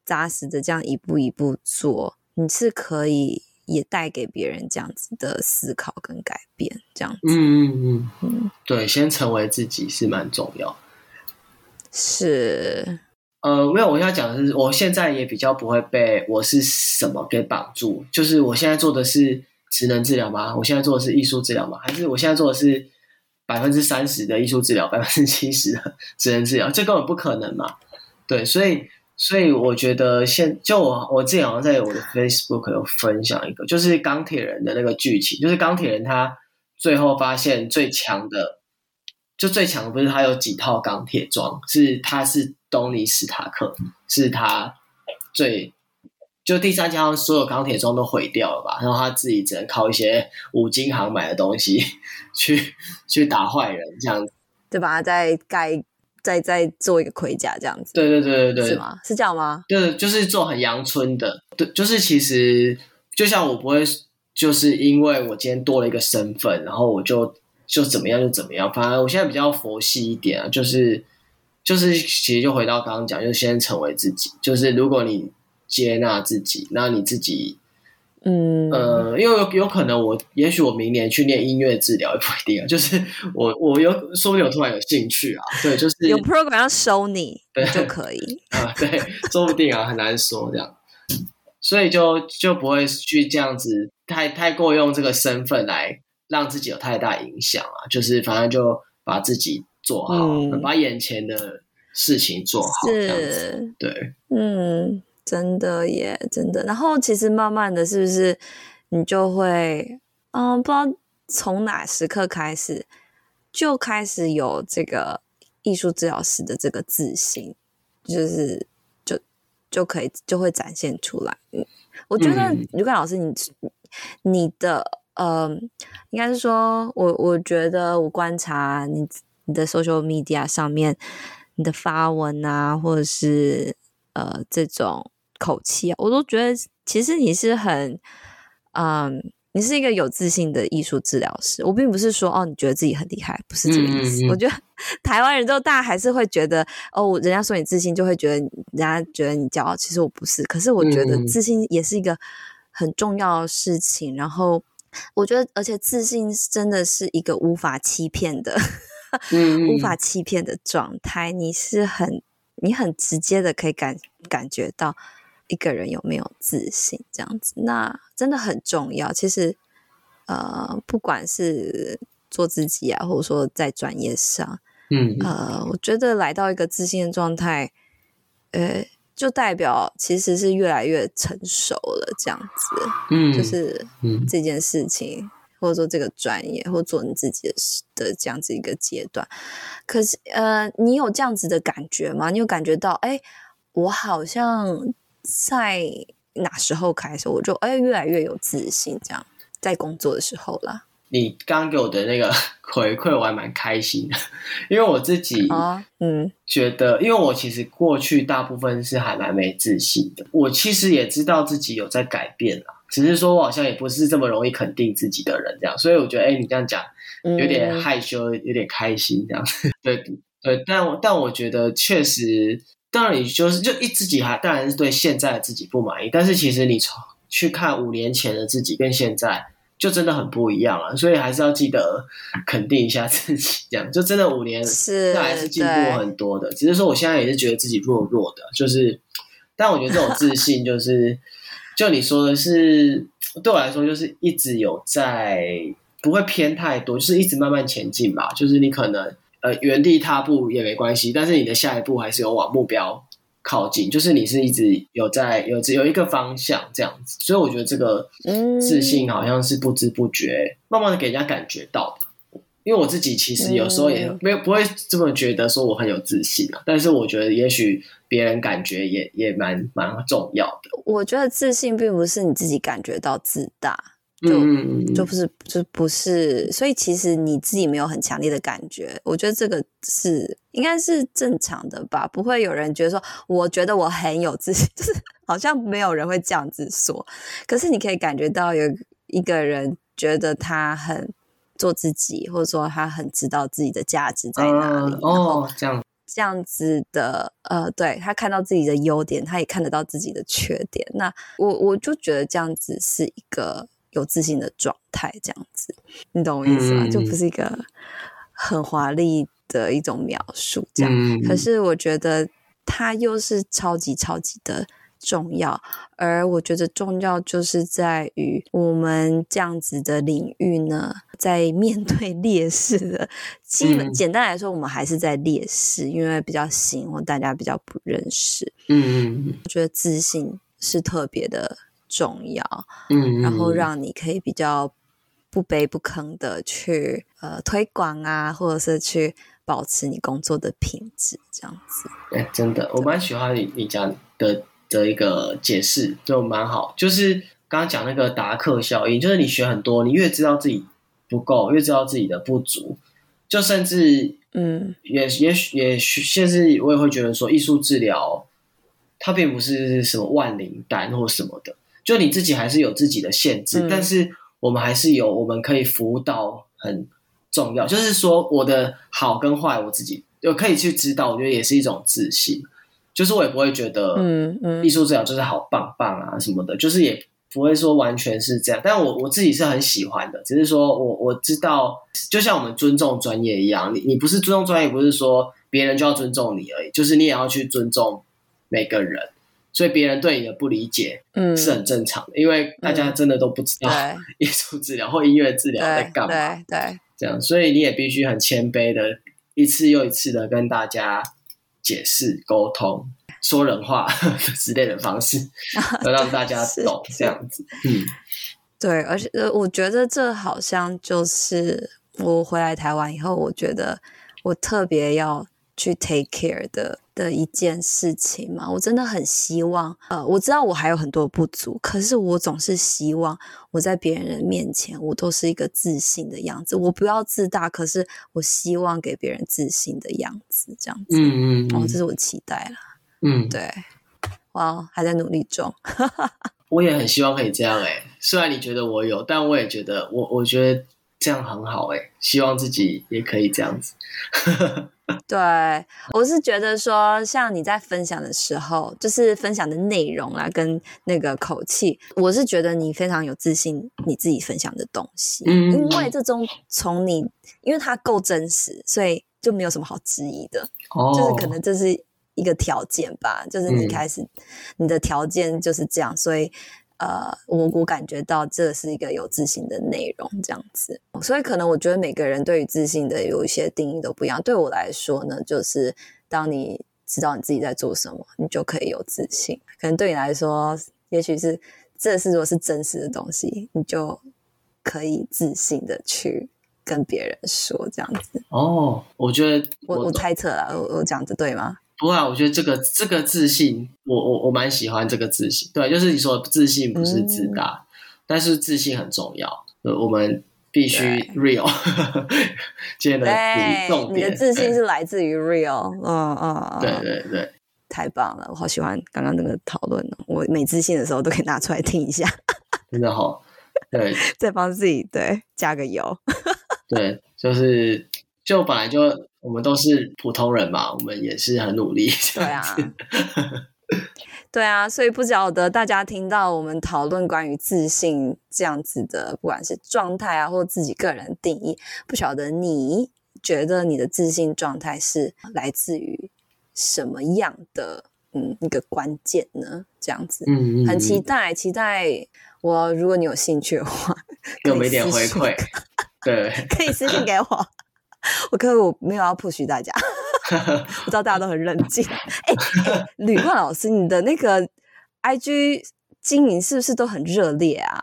扎实的这样一步一步做，你是可以。也带给别人这样子的思考跟改变，这样子。嗯嗯嗯嗯，对，先成为自己是蛮重要。是，呃，没有，我现在讲的是，我现在也比较不会被我是什么给绑住。就是我现在做的是职能治疗吗？我现在做的是艺术治疗吗？还是我现在做的是百分之三十的艺术治疗，百分之七十的职能治疗？这根本不可能嘛。对，所以。所以我觉得现就我我自己好像在我的 Facebook 有分享一个，就是钢铁人的那个剧情，就是钢铁人他最后发现最强的，就最强不是他有几套钢铁装，是他是东尼史塔克，是他最就第三家所有钢铁装都毁掉了吧，然后他自己只能靠一些五金行买的东西 *laughs* 去去打坏人这样子，对吧？再盖。再再做一个盔甲这样子，对对对对对，是吗？是这样吗？对，就是做很阳春的，对，就是其实就像我不会，就是因为我今天多了一个身份，然后我就就怎么样就怎么样。反而我现在比较佛系一点啊，就是就是其实就回到刚刚讲，就先成为自己。就是如果你接纳自己，那你自己。嗯呃，因为有有可能我，也许我明年去念音乐治疗也不一定啊。*laughs* 就是我我有说不定我突然有兴趣啊，对，就是有 program 要收你，*laughs* 对就可以啊，对，说不定啊，很难说这样，所以就就不会去这样子太太过用这个身份来让自己有太大影响啊。就是反正就把自己做好，嗯、把眼前的事情做好，是这样子，对，嗯。真的耶，真的。然后其实慢慢的是不是你就会，嗯，不知道从哪时刻开始就开始有这个艺术治疗师的这个自信，就是就就可以就会展现出来。嗯，我觉得吕冠老师你，你你的呃，应该是说我我觉得我观察你你的 social media 上面你的发文啊，或者是呃这种口气啊，我都觉得其实你是很嗯。你是一个有自信的艺术治疗师，我并不是说哦，你觉得自己很厉害，不是这个意思。嗯嗯嗯，我觉得台湾人都大家还是会觉得哦，人家说你自信，就会觉得人家觉得你骄傲。其实我不是，可是我觉得自信也是一个很重要的事情。然后我觉得，而且自信真的是一个无法欺骗的，*laughs* 无法欺骗的状态。你是很，你很直接的可以感感觉到。一个人有没有自信，这样子，那真的很重要。其实，呃，不管是做自己啊，或者说在专业上，嗯，呃，我觉得来到一个自信的状态，呃，就代表其实是越来越成熟了，这样子，嗯，就是这件事情，嗯、或者说这个专业，或做你自己的的这样子一个阶段。可是，呃，你有这样子的感觉吗？你有感觉到，哎，我好像。在哪时候开始，我就哎越来越有自信，这样在工作的时候啦。你刚给我的那个 *laughs* 回馈，我还蛮开心的，*laughs* 因为我自己啊，嗯，觉得，因为我其实过去大部分是还蛮没自信的。我其实也知道自己有在改变啦，只是说我好像也不是这么容易肯定自己的人，这样。所以我觉得，哎，你这样讲有点害羞，有点开心，这样 *laughs* 子。对对，但我但我觉得确实。当然，你就是就一自己还当然是对现在的自己不满意，但是其实你从去看五年前的自己跟现在就真的很不一样了，所以还是要记得肯定一下自己，这样就真的五年是那还是进步很多的。只是说我现在也是觉得自己弱弱的，就是，但我觉得这种自信就是，就你说的是对我来说就是一直有在不会偏太多，就是一直慢慢前进吧，就是你可能。呃，原地踏步也没关系，但是你的下一步还是有往目标靠近，就是你是一直有在有有一个方向这样子，所以我觉得这个自信好像是不知不觉慢慢的给人家感觉到的。因为我自己其实有时候也没有不会这么觉得说我很有自信啊，但是我觉得也许别人感觉也也蛮蛮重要的。我觉得自信并不是你自己感觉到自大。就就不是就不是，所以其实你自己没有很强烈的感觉，我觉得这个是应该是正常的吧，不会有人觉得说，我觉得我很有自信，*laughs* 就是好像没有人会这样子说。可是你可以感觉到有一个人觉得他很做自己，或者说他很知道自己的价值在哪里。哦，这样这样子的，呃，对，他看到自己的优点，他也看得到自己的缺点。那我我就觉得这样子是一个。有自信的状态，这样子，你懂我意思吗？嗯、就不是一个很华丽的一种描述，这样。嗯、可是我觉得它又是超级超级的重要，而我觉得重要就是在于我们这样子的领域呢，在面对劣势的，基本、嗯、简单来说，我们还是在劣势，因为比较新或大家比较不认识。嗯，我觉得自信是特别的。重要，嗯，然后让你可以比较不卑不吭的去呃推广啊，或者是去保持你工作的品质，这样子。哎，真的，我蛮喜欢你你讲的的一个解释，就蛮好。就是刚刚讲那个达克效应，就是你学很多，你越知道自己不够，越知道自己的不足，就甚至嗯，也也许也许，甚至我也会觉得说，艺术治疗它并不是什么万灵丹或什么的。就你自己还是有自己的限制，嗯、但是我们还是有我们可以辅导很重要。就是说，我的好跟坏，我自己就可以去知道，我觉得也是一种自信。就是我也不会觉得，嗯嗯，艺术治疗就是好棒棒啊什么的，就是也不会说完全是这样。但我我自己是很喜欢的，只是说我我知道，就像我们尊重专业一样，你你不是尊重专业，不是说别人就要尊重你而已，就是你也要去尊重每个人。所以别人对你的不理解，嗯，是很正常的，嗯、因为大家真的都不知道 *laughs* 艺术治疗或音乐治疗在干嘛，对，对，对，这样，所以你也必须很谦卑的，一次又一次的跟大家解释、沟通、说人话 *laughs* 之类的方式，*laughs* 要让大家懂这样子。嗯，对，而且呃，我觉得这好像就是我回来台湾以后，我觉得我特别要去 take care 的的一件事情嘛。我真的很希望，呃，我知道我还有很多不足，可是我总是希望我在别人的面前，我都是一个自信的样子。我不要自大，可是我希望给别人自信的样子，这样子。嗯嗯，嗯，哦，这是我期待了。嗯，对，哇，还在努力中。*laughs* 我也很希望可以这样哎、欸，虽然你觉得我有，但我也觉得我我觉得这样很好哎、欸，希望自己也可以这样子。*laughs* 对，我是觉得说，像你在分享的时候，就是分享的内容啦，跟那个口气，我是觉得你非常有自信，你自己分享的东西，嗯，因为这种从你，因为它够真实，所以就没有什么好质疑的，哦，就是可能这是。一个条件吧，就是你开始，嗯、你的条件就是这样，所以呃，我我感觉到这是一个有自信的内容，这样子，所以可能我觉得每个人对于自信的有一些定义都不一样。对我来说呢，就是当你知道你自己在做什么，你就可以有自信。可能对你来说，也许是这是如果是真实的东西，你就可以自信的去跟别人说这样子。哦，我觉得我我猜测了，我我讲的对吗？不会啊，我觉得这个这个自信，我我我蛮喜欢这个自信。对，就是你说自信不是自大，嗯、但是自信很重要。我们必须 real。*laughs* 今天的重点，你的自信是来自于 real。嗯嗯，对对对，太棒了，我好喜欢刚刚那个讨论。我没自信的时候都可以拿出来听一下，*laughs* 真的好。对，再帮自己对加个油。*laughs* 对，就是就本来就。我们都是普通人嘛，我们也是很努力。对啊，*laughs* 对啊，所以不晓得大家听到我们讨论关于自信这样子的，不管是状态啊，或自己个人定义，不晓得你觉得你的自信状态是来自于什么样的嗯一个关键呢？这样子，嗯，嗯，很期待，期待我如果你有兴趣的话，给我们一点回馈，对，*laughs* 可以私信给我。*laughs* 我可是我没有要 push 大家，我知道大家都很冷静。哎、欸，吕冠老师，你的那个 IG 经营是不是都很热烈啊？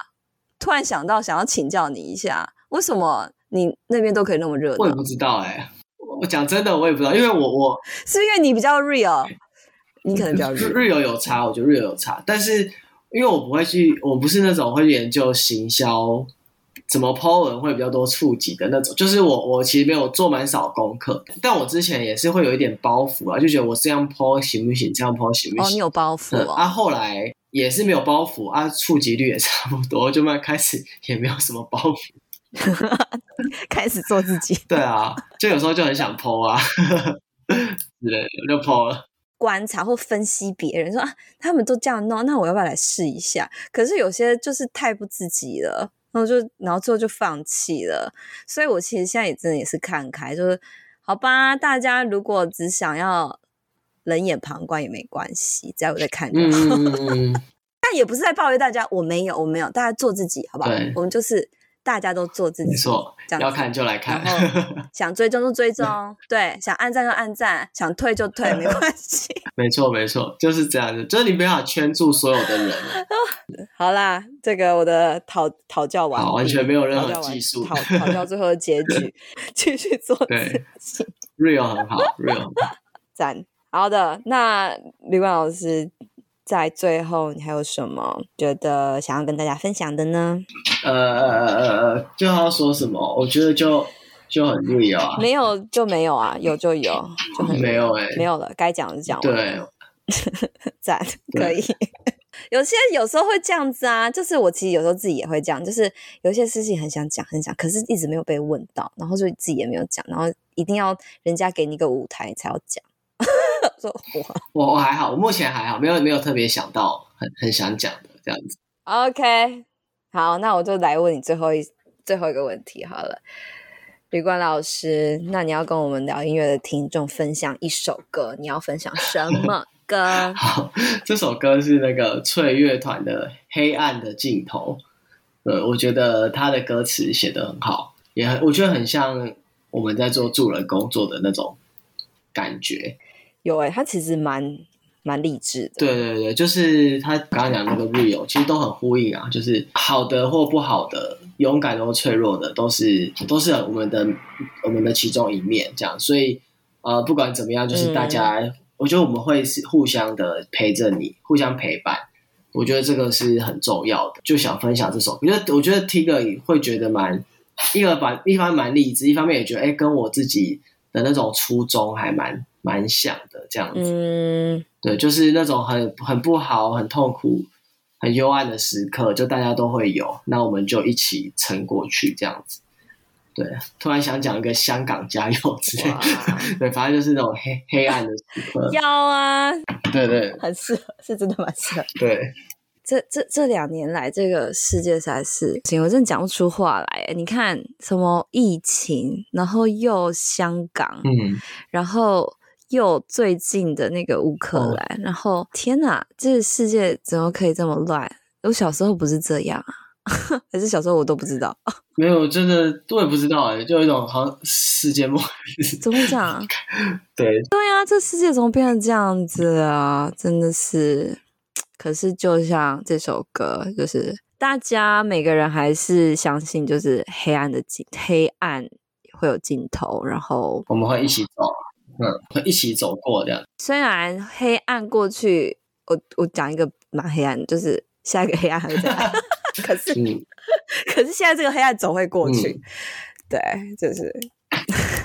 突然想到，想要请教你一下，为什么你那边都可以那么热？我也不知道哎、欸，我讲真的，我也不知道，因为我我是因为你比较 real，你可能比较 real，, real 有差，我觉得 real 有差，但是因为我不会去，我不是那种会研究行销。怎么 po 文会比较多触及的那种，就是我我其实没有做蛮少功课，但我之前也是会有一点包袱啊，就觉得我这样 po 行不行，这样 po 行不行？哦，你有包袱哦。嗯、啊，后来也是没有包袱啊，触及率也差不多，就慢慢开始也没有什么包袱，*laughs* 开始做自己。对啊，就有时候就很想 po 啊，之类的就 po 了。观察或分析别人说啊，他们都这样弄，那我要不要来试一下？可是有些就是太不自己了。然后就，然后最后就放弃了。所以我其实现在也真的也是看开，就是好吧，大家如果只想要冷眼旁观也没关系，只要我在看就好。嗯、*laughs* 但也不是在抱怨大家，我没有，我没有，大家做自己，好不好？我们就是。大家都做自己，没错，要看就来看，然后 *laughs* 想追踪就追踪，对，想按赞就按赞，想退就退，没关系。*laughs* 没错，没错，就是这样子，就是你没办法圈住所有的人。*laughs* 好啦，这个我的讨讨教完，完全没有任何技术，讨讨教最后的结局，继续做自己，real 很好，real 赞。好的，那李冠老师。在最后，你还有什么觉得想要跟大家分享的呢？呃就要说什么？我觉得就就很 real 啊，没有就没有啊，有就有，就很没有哎、欸，没有了，该讲的讲完。对，*laughs* 赞，可以。*laughs* 有些有时候会这样子啊，就是我其实有时候自己也会这样，就是有些事情很想讲，很想，可是一直没有被问到，然后就自己也没有讲，然后一定要人家给你一个舞台才要讲。我我还好，我目前还好，没有没有特别想到很很想讲的这样子。OK，好，那我就来问你最后一最后一个问题好了，吕冠老师，那你要跟我们聊音乐的听众分享一首歌，你要分享什么歌？*laughs* 好，这首歌是那个翠乐团的《黑暗的尽头》。呃，我觉得他的歌词写得很好，也很我觉得很像我们在做助人工作的那种感觉。有哎、欸，他其实蛮蛮励志的。对对对，就是他刚刚讲那个 real，其实都很呼应啊，就是好的或不好的，勇敢或脆弱的，都是都是我们的我们的其中一面，这样。所以呃，不管怎么样，就是大家，嗯、我觉得我们会是互相的陪着你，互相陪伴。我觉得这个是很重要的，就想分享这首。我觉得我觉得 Tigger 会觉得蛮一个蛮一方面蛮励志，一方面也觉得哎，跟我自己的那种初衷还蛮蛮像的这样子。嗯，对，就是那种很很不好、很痛苦、很幽暗的时刻，就大家都会有，那我们就一起撑过去这样子。对，突然想讲一个香港加油之类的，*laughs* 对，反正就是那种黑黑暗的时刻。要啊，对对，很适合，是真的蛮适合。对，这这这两年来，这个世界实在是，行，我真的讲不出话来。你看，什么疫情，然后又香港，嗯，然后又最近的那个乌克兰，哦、然后天哪，这个世界怎么可以这么乱？我小时候不是这样啊。*laughs* 还是小时候我都不知道，*laughs* 没有，真的我也不知道哎，就有一种好像世界末日，怎么会这样？*laughs* 对对啊，这世界怎么变成这样子啊？真的是，可是就像这首歌，就是大家每个人还是相信，就是黑暗的尽，黑暗会有尽头，然后我们会一起走，嗯，一起走过这样。虽然黑暗过去，我我讲一个蛮黑暗，就是下一个黑暗还会在。*laughs* 可是，嗯、可是现在这个黑暗总会过去，嗯、对，就是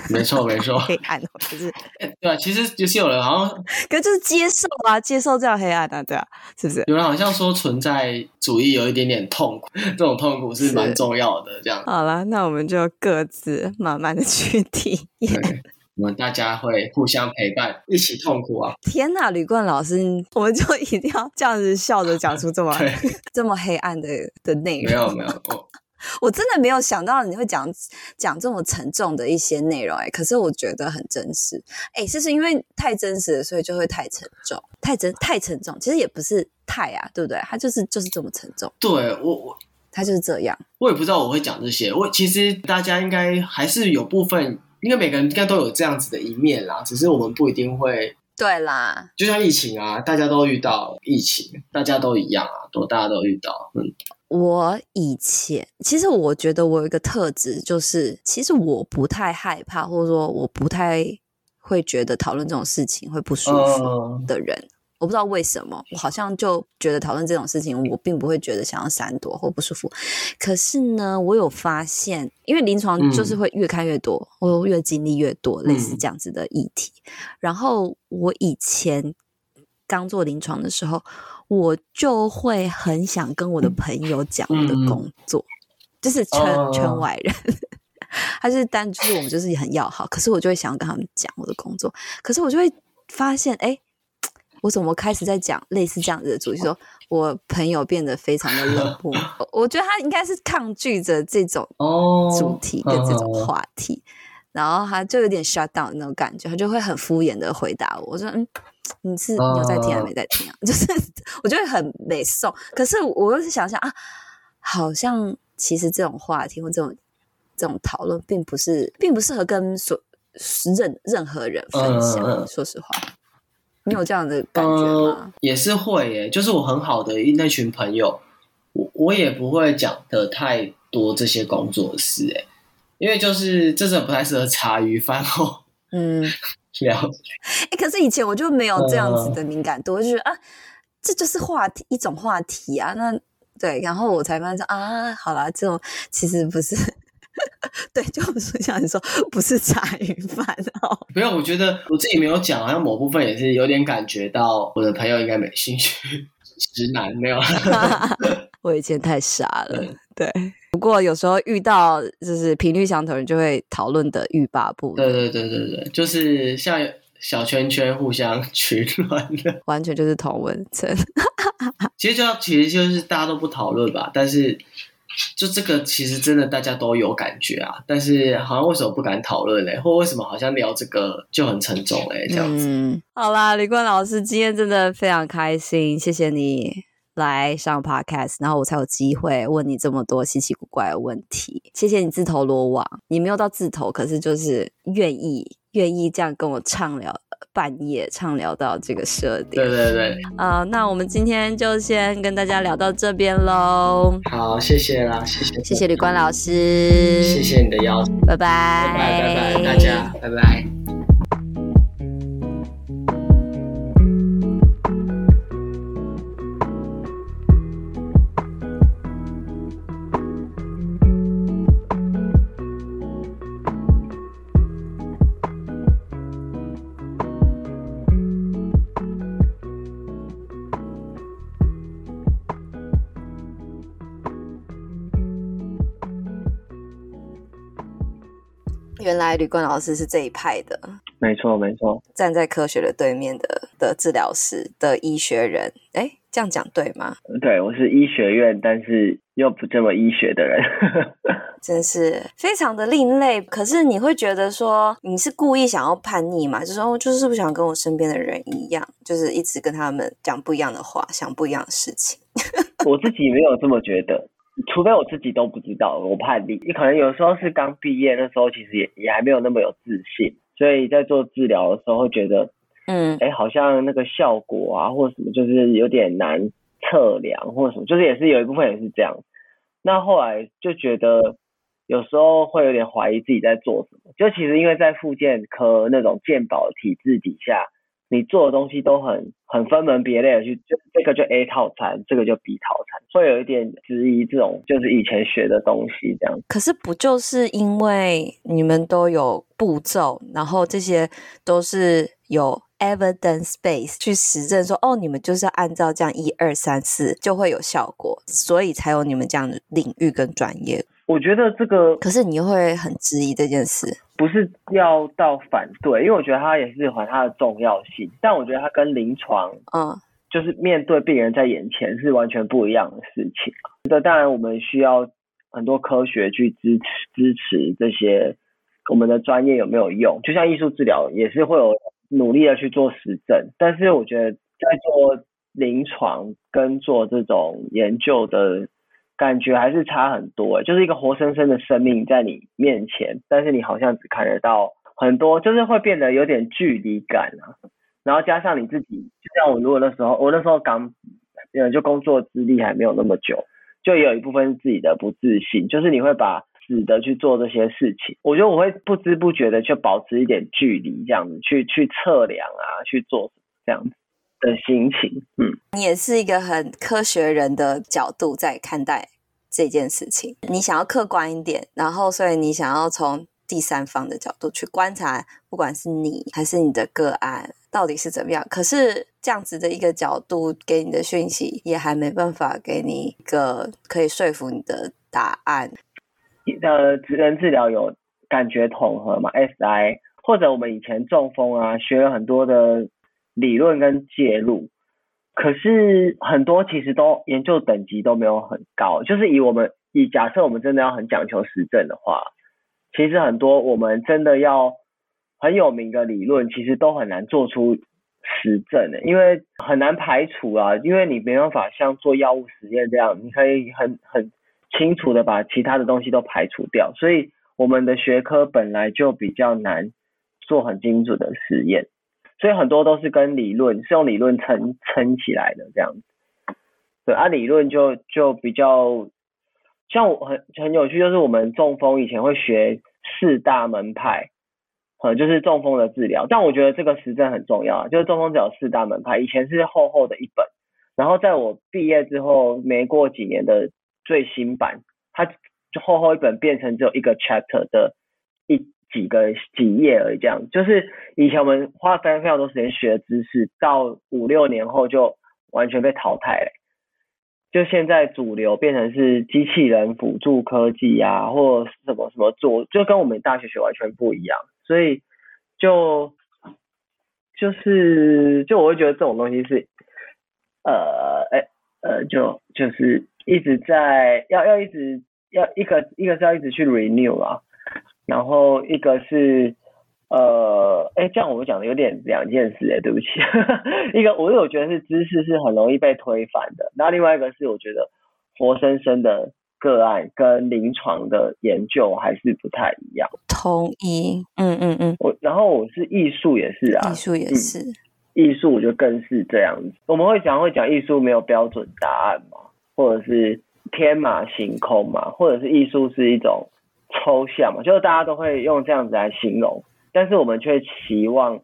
没错没错，*laughs* 黑暗就是 *laughs* 对啊，其实就是有人好像，可是就是接受啊，接受这样黑暗啊，对啊，是不是？有人好像说存在主义有一点点痛苦，这种痛苦是蛮重要的，这样。好了，那我们就各自慢慢的去体验。我们大家会互相陪伴，一起痛苦啊！天哪，吕冠老师，*laughs* 我们就一定要这样子笑着讲出这么对 *laughs* 这么黑暗的的内容。没有没有，我，*laughs* 我真的没有想到你会讲讲这么沉重的一些内容哎，可是我觉得很真实哎，是不是因为太真实了，所以就会太沉重？太真太沉重，其实也不是太啊，对不对？它就是就是这么沉重。对我我，它就是这样。我也不知道我会讲这些，我其实大家应该还是有部分。应该每个人应该都有这样子的一面啦，只是我们不一定会。对啦，就像疫情啊，大家都遇到疫情，大家都一样啊，都大家都遇到。嗯，我以前其实我觉得我有一个特质，就是其实我不太害怕，或者说我不太会觉得讨论这种事情会不舒服的人。呃我不知道为什么，我好像就觉得讨论这种事情，我并不会觉得想要闪躲或不舒服。可是呢，我有发现，因为临床就是会越看越多，我、嗯、越经历越多类似这样子的议题。嗯、然后我以前刚做临床的时候，我就会很想跟我的朋友讲我的工作，嗯、就是圈、哦、圈外人，*laughs* 他是单就是我们就是很要好，可是我就会想要跟他们讲我的工作，可是我就会发现，哎。我怎么开始在讲类似这样子的主题？说我朋友变得非常的冷 *laughs* 漠，我觉得他应该是抗拒着这种主题跟这种话题，然后他就有点 shut down 那种感觉，他就会很敷衍的回答我，我说：“嗯，你是有在听还没在听啊？” *laughs* 就是我就会很美送，可是我又是想想啊，好像其实这种话题或这种这种讨论，并不是并不适合跟所任任何人分享，说实话。你有这样的感觉吗？呃、也是会耶，就是我很好的那群朋友，我我也不会讲的太多这些工作的事，哎，因为就是这是不太适合茶余饭后，嗯，*laughs* 聊。哎，可是以前我就没有这样子的敏感度，呃、我就觉得啊，这就是话题一种话题啊，那对，然后我才发现啊，好啦，这种其实不是。*laughs* 对，就是像你说，不是茶余饭哦。没有，我觉得我自己没有讲，好像某部分也是有点感觉到我的朋友应该没兴趣。直男没有，*laughs* 我以前太傻了。对，不过有时候遇到就是频率相同人，就会讨论的欲罢不能。对对对对对，就是像小圈圈互相取暖的，*laughs* 完全就是同文层。其实就要，其实就是大家都不讨论吧，但是。就这个其实真的大家都有感觉啊，但是好像为什么不敢讨论嘞？或为什么好像聊这个就很沉重嘞？这样子。嗯，好啦，李冠老师今天真的非常开心，谢谢你来上 Podcast，然后我才有机会问你这么多稀奇古怪的问题。谢谢你自投罗网，你没有到自投，可是就是愿意愿意这样跟我畅聊半夜畅聊到这个设定。对对对。啊、uh,，那我们今天就先跟大家聊到这边喽。好，谢谢啦，谢谢，谢谢吕冠老师，谢谢你的邀请，拜拜，拜拜拜拜，大家拜拜。来吕冠老师是这一派的，没错没错，站在科学的对面的的治疗师的医学人，哎，这样讲对吗？对，我是医学院，但是又不这么医学的人，*laughs* 真是非常的另类。可是你会觉得说你是故意想要叛逆嘛？就是说，就是不想跟我身边的人一样，就是一直跟他们讲不一样的话，想不一样的事情。*laughs* 我自己没有这么觉得。除非我自己都不知道，我叛逆。你可能有时候是刚毕业那时候，其实也也还没有那么有自信，所以在做治疗的时候会觉得，嗯，哎，好像那个效果啊，或什么，就是有点难测量，或什么，就是也是有一部分也是这样。那后来就觉得，有时候会有点怀疑自己在做什么。就其实因为在复健科那种健保体制底下。你做的东西都很很分门别类的去，就这个就 A 套餐，这个就 B 套餐，会有一点质疑这种就是以前学的东西这样。可是不就是因为你们都有步骤，然后这些都是有 evidence base 去实证说，哦，你们就是要按照这样一二三四就会有效果，所以才有你们这样的领域跟专业。我觉得这个，可是你又会很质疑这件事，不是要到反对，因为我觉得它也是有它的重要性，但我觉得它跟临床，嗯，就是面对病人在眼前是完全不一样的事情。那，当然我们需要很多科学去支持支持这些我们的专业有没有用，就像艺术治疗也是会有努力的去做实证，但是我觉得在做临床跟做这种研究的。感觉还是差很多，就是一个活生生的生命在你面前，但是你好像只看得到很多，就是会变得有点距离感啊。然后加上你自己，就像我如果那时候，我那时候刚，呃，就工作资历还没有那么久，就也有一部分自己的不自信，就是你会把死的去做这些事情。我觉得我会不知不觉的去保持一点距离，这样子去去测量啊，去做这样子。的心情，嗯，你也是一个很科学人的角度在看待这件事情。你想要客观一点，然后所以你想要从第三方的角度去观察，不管是你还是你的个案到底是怎么样。可是这样子的一个角度给你的讯息，也还没办法给你一个可以说服你的答案。呃，职能治疗有感觉统合嘛？SI 或者我们以前中风啊，学了很多的。理论跟介入，可是很多其实都研究等级都没有很高。就是以我们以假设我们真的要很讲求实证的话，其实很多我们真的要很有名的理论，其实都很难做出实证的，因为很难排除啊。因为你没办法像做药物实验这样，你可以很很清楚的把其他的东西都排除掉。所以我们的学科本来就比较难做很精准的实验。所以很多都是跟理论，是用理论撑撑起来的这样子。对啊，理论就就比较像我很很有趣，就是我们中风以前会学四大门派，呃，就是中风的治疗。但我觉得这个实证很重要啊，就是中风只有四大门派，以前是厚厚的一本，然后在我毕业之后没过几年的最新版，它就厚厚一本变成只有一个 chapter 的一。几个几页而已，这样就是以前我们花非常非常多时间学的知识，到五六年后就完全被淘汰了。就现在主流变成是机器人辅助科技啊，或什么什么做，就跟我们大学学完全不一样。所以就就是就我会觉得这种东西是呃哎呃就就是一直在要要一直要一个一个是要一直去 renew 啊。然后一个是，呃，哎，这样我们讲的有点两件事，哎，对不起。*laughs* 一个，我有觉得是知识是很容易被推翻的，那另外一个是我觉得活生生的个案跟临床的研究还是不太一样。同意，嗯嗯嗯。我然后我是艺术也是啊，艺术也是，嗯、艺术我觉得更是这样子。我们会讲会讲艺术没有标准答案嘛，或者是天马行空嘛，或者是艺术是一种抽象嘛，就是大家都会用这样子来形容，但是我们却期望，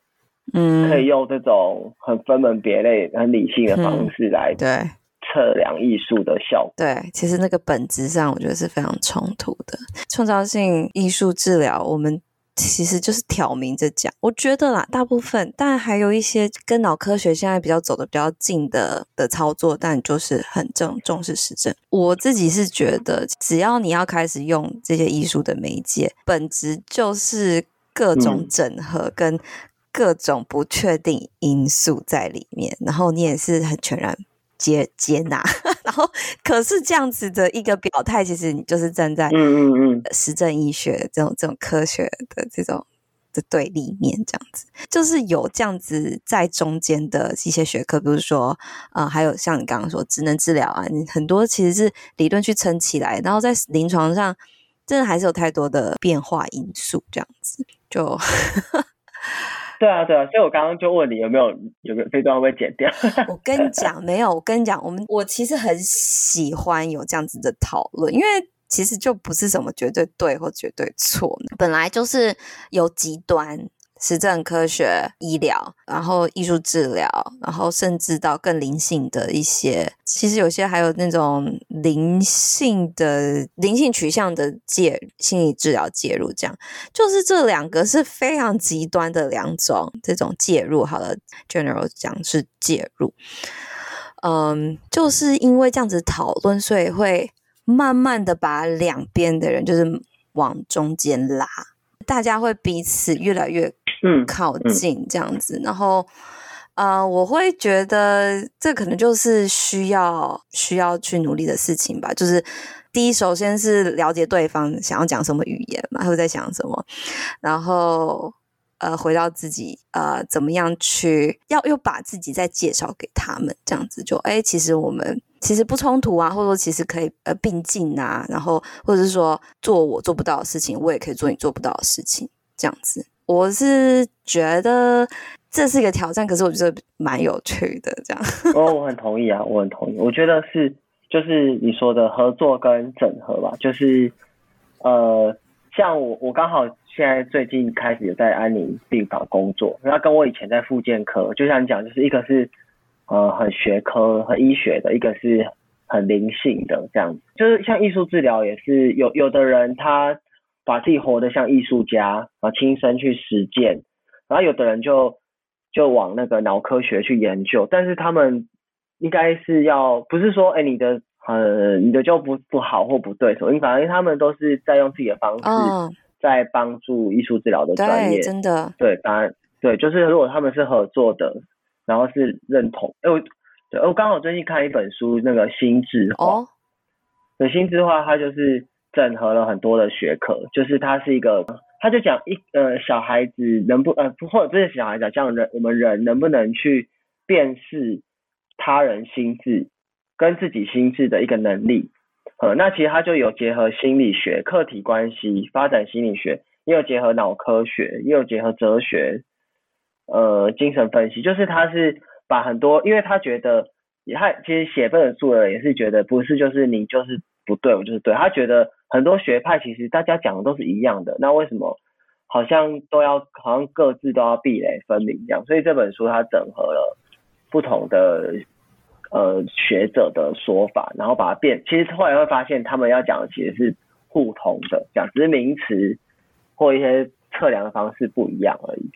嗯，可以用这种很分门别类、很理性的方式来、嗯、对。测量艺术的效果，对，其实那个本质上我觉得是非常冲突的。创造性艺术治疗，我们其实就是挑明着讲。我觉得啦，大部分，但还有一些跟脑科学现在比较走的比较近的的操作，但就是很重重视实证。我自己是觉得，只要你要开始用这些艺术的媒介，本质就是各种整合跟各种不确定因素在里面，嗯、然后你也是很全然。接接纳，然后可是这样子的一个表态，其实你就是站在嗯嗯嗯实证医学这种这种科学的这种的对立面，这样子就是有这样子在中间的一些学科，比如说啊、呃，还有像你刚刚说职能治疗啊，你很多其实是理论去撑起来，然后在临床上真的还是有太多的变化因素，这样子就。*laughs* 对啊，对啊，所以我刚刚就问你有没有有没有这段会被剪掉？我跟你讲，没有。我跟你讲，我们我其实很喜欢有这样子的讨论，因为其实就不是什么绝对对或绝对错，本来就是有极端。实证科学、医疗，然后艺术治疗，然后甚至到更灵性的一些，其实有些还有那种灵性的灵性取向的介心理治疗介入，这样就是这两个是非常极端的两种这种介入。好了，general 讲是介入，嗯，就是因为这样子讨论，所以会慢慢的把两边的人就是往中间拉，大家会彼此越来越。嗯，靠近这样子，嗯嗯、然后，呃，我会觉得这可能就是需要需要去努力的事情吧。就是第一，首先是了解对方想要讲什么语言嘛，他会在想什么，然后，呃，回到自己，呃，怎么样去要又把自己再介绍给他们，这样子就，哎，其实我们其实不冲突啊，或者说其实可以呃并进啊，然后或者是说做我做不到的事情，我也可以做你做不到的事情，这样子。我是觉得这是一个挑战，可是我觉得蛮有趣的。这样 *laughs* 哦，我很同意啊，我很同意。我觉得是，就是你说的合作跟整合吧。就是呃，像我，我刚好现在最近开始有在安宁病房工作，那跟我以前在复健科，就像你讲，就是一个是呃很学科、很医学的，一个是很灵性的这样子。就是像艺术治疗也是有有的人他。把自己活得像艺术家，然后亲身去实践，然后有的人就就往那个脑科学去研究，但是他们应该是要不是说，哎，你的呃你的就不不好或不对，所以反正他们都是在用自己的方式在帮助艺术治疗的专业，对，真的，对，当然对，就是如果他们是合作的，然后是认同，哎，我对我刚好最近看一本书，那个心智化，哦，对，心智化它就是。整合了很多的学科，就是它是一个，它就讲一呃小孩子能不呃不或者不是小孩子，像人我们人能不能去辨识他人心智跟自己心智的一个能力，呃那其实它就有结合心理学、客体关系、发展心理学，也有结合脑科学，也有结合哲学，呃精神分析，就是他是把很多，因为他觉得他其实写这本书的人也是觉得不是就是你就是不对，我就是对，他觉得。很多学派其实大家讲的都是一样的，那为什么好像都要好像各自都要壁垒分明一样？所以这本书它整合了不同的呃学者的说法，然后把它变，其实后来会发现他们要讲的其实是互通的，讲只是名词或一些。测量的方式不一样而已。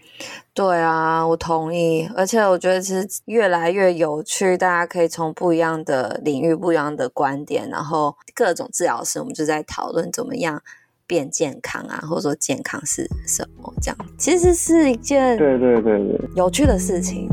对啊，我同意。而且我觉得其实越来越有趣，大家可以从不一样的领域、不一样的观点，然后各种治疗师，我们就在讨论怎么样变健康啊，或者说健康是什么这样。其实是一件对对对对有趣的事情。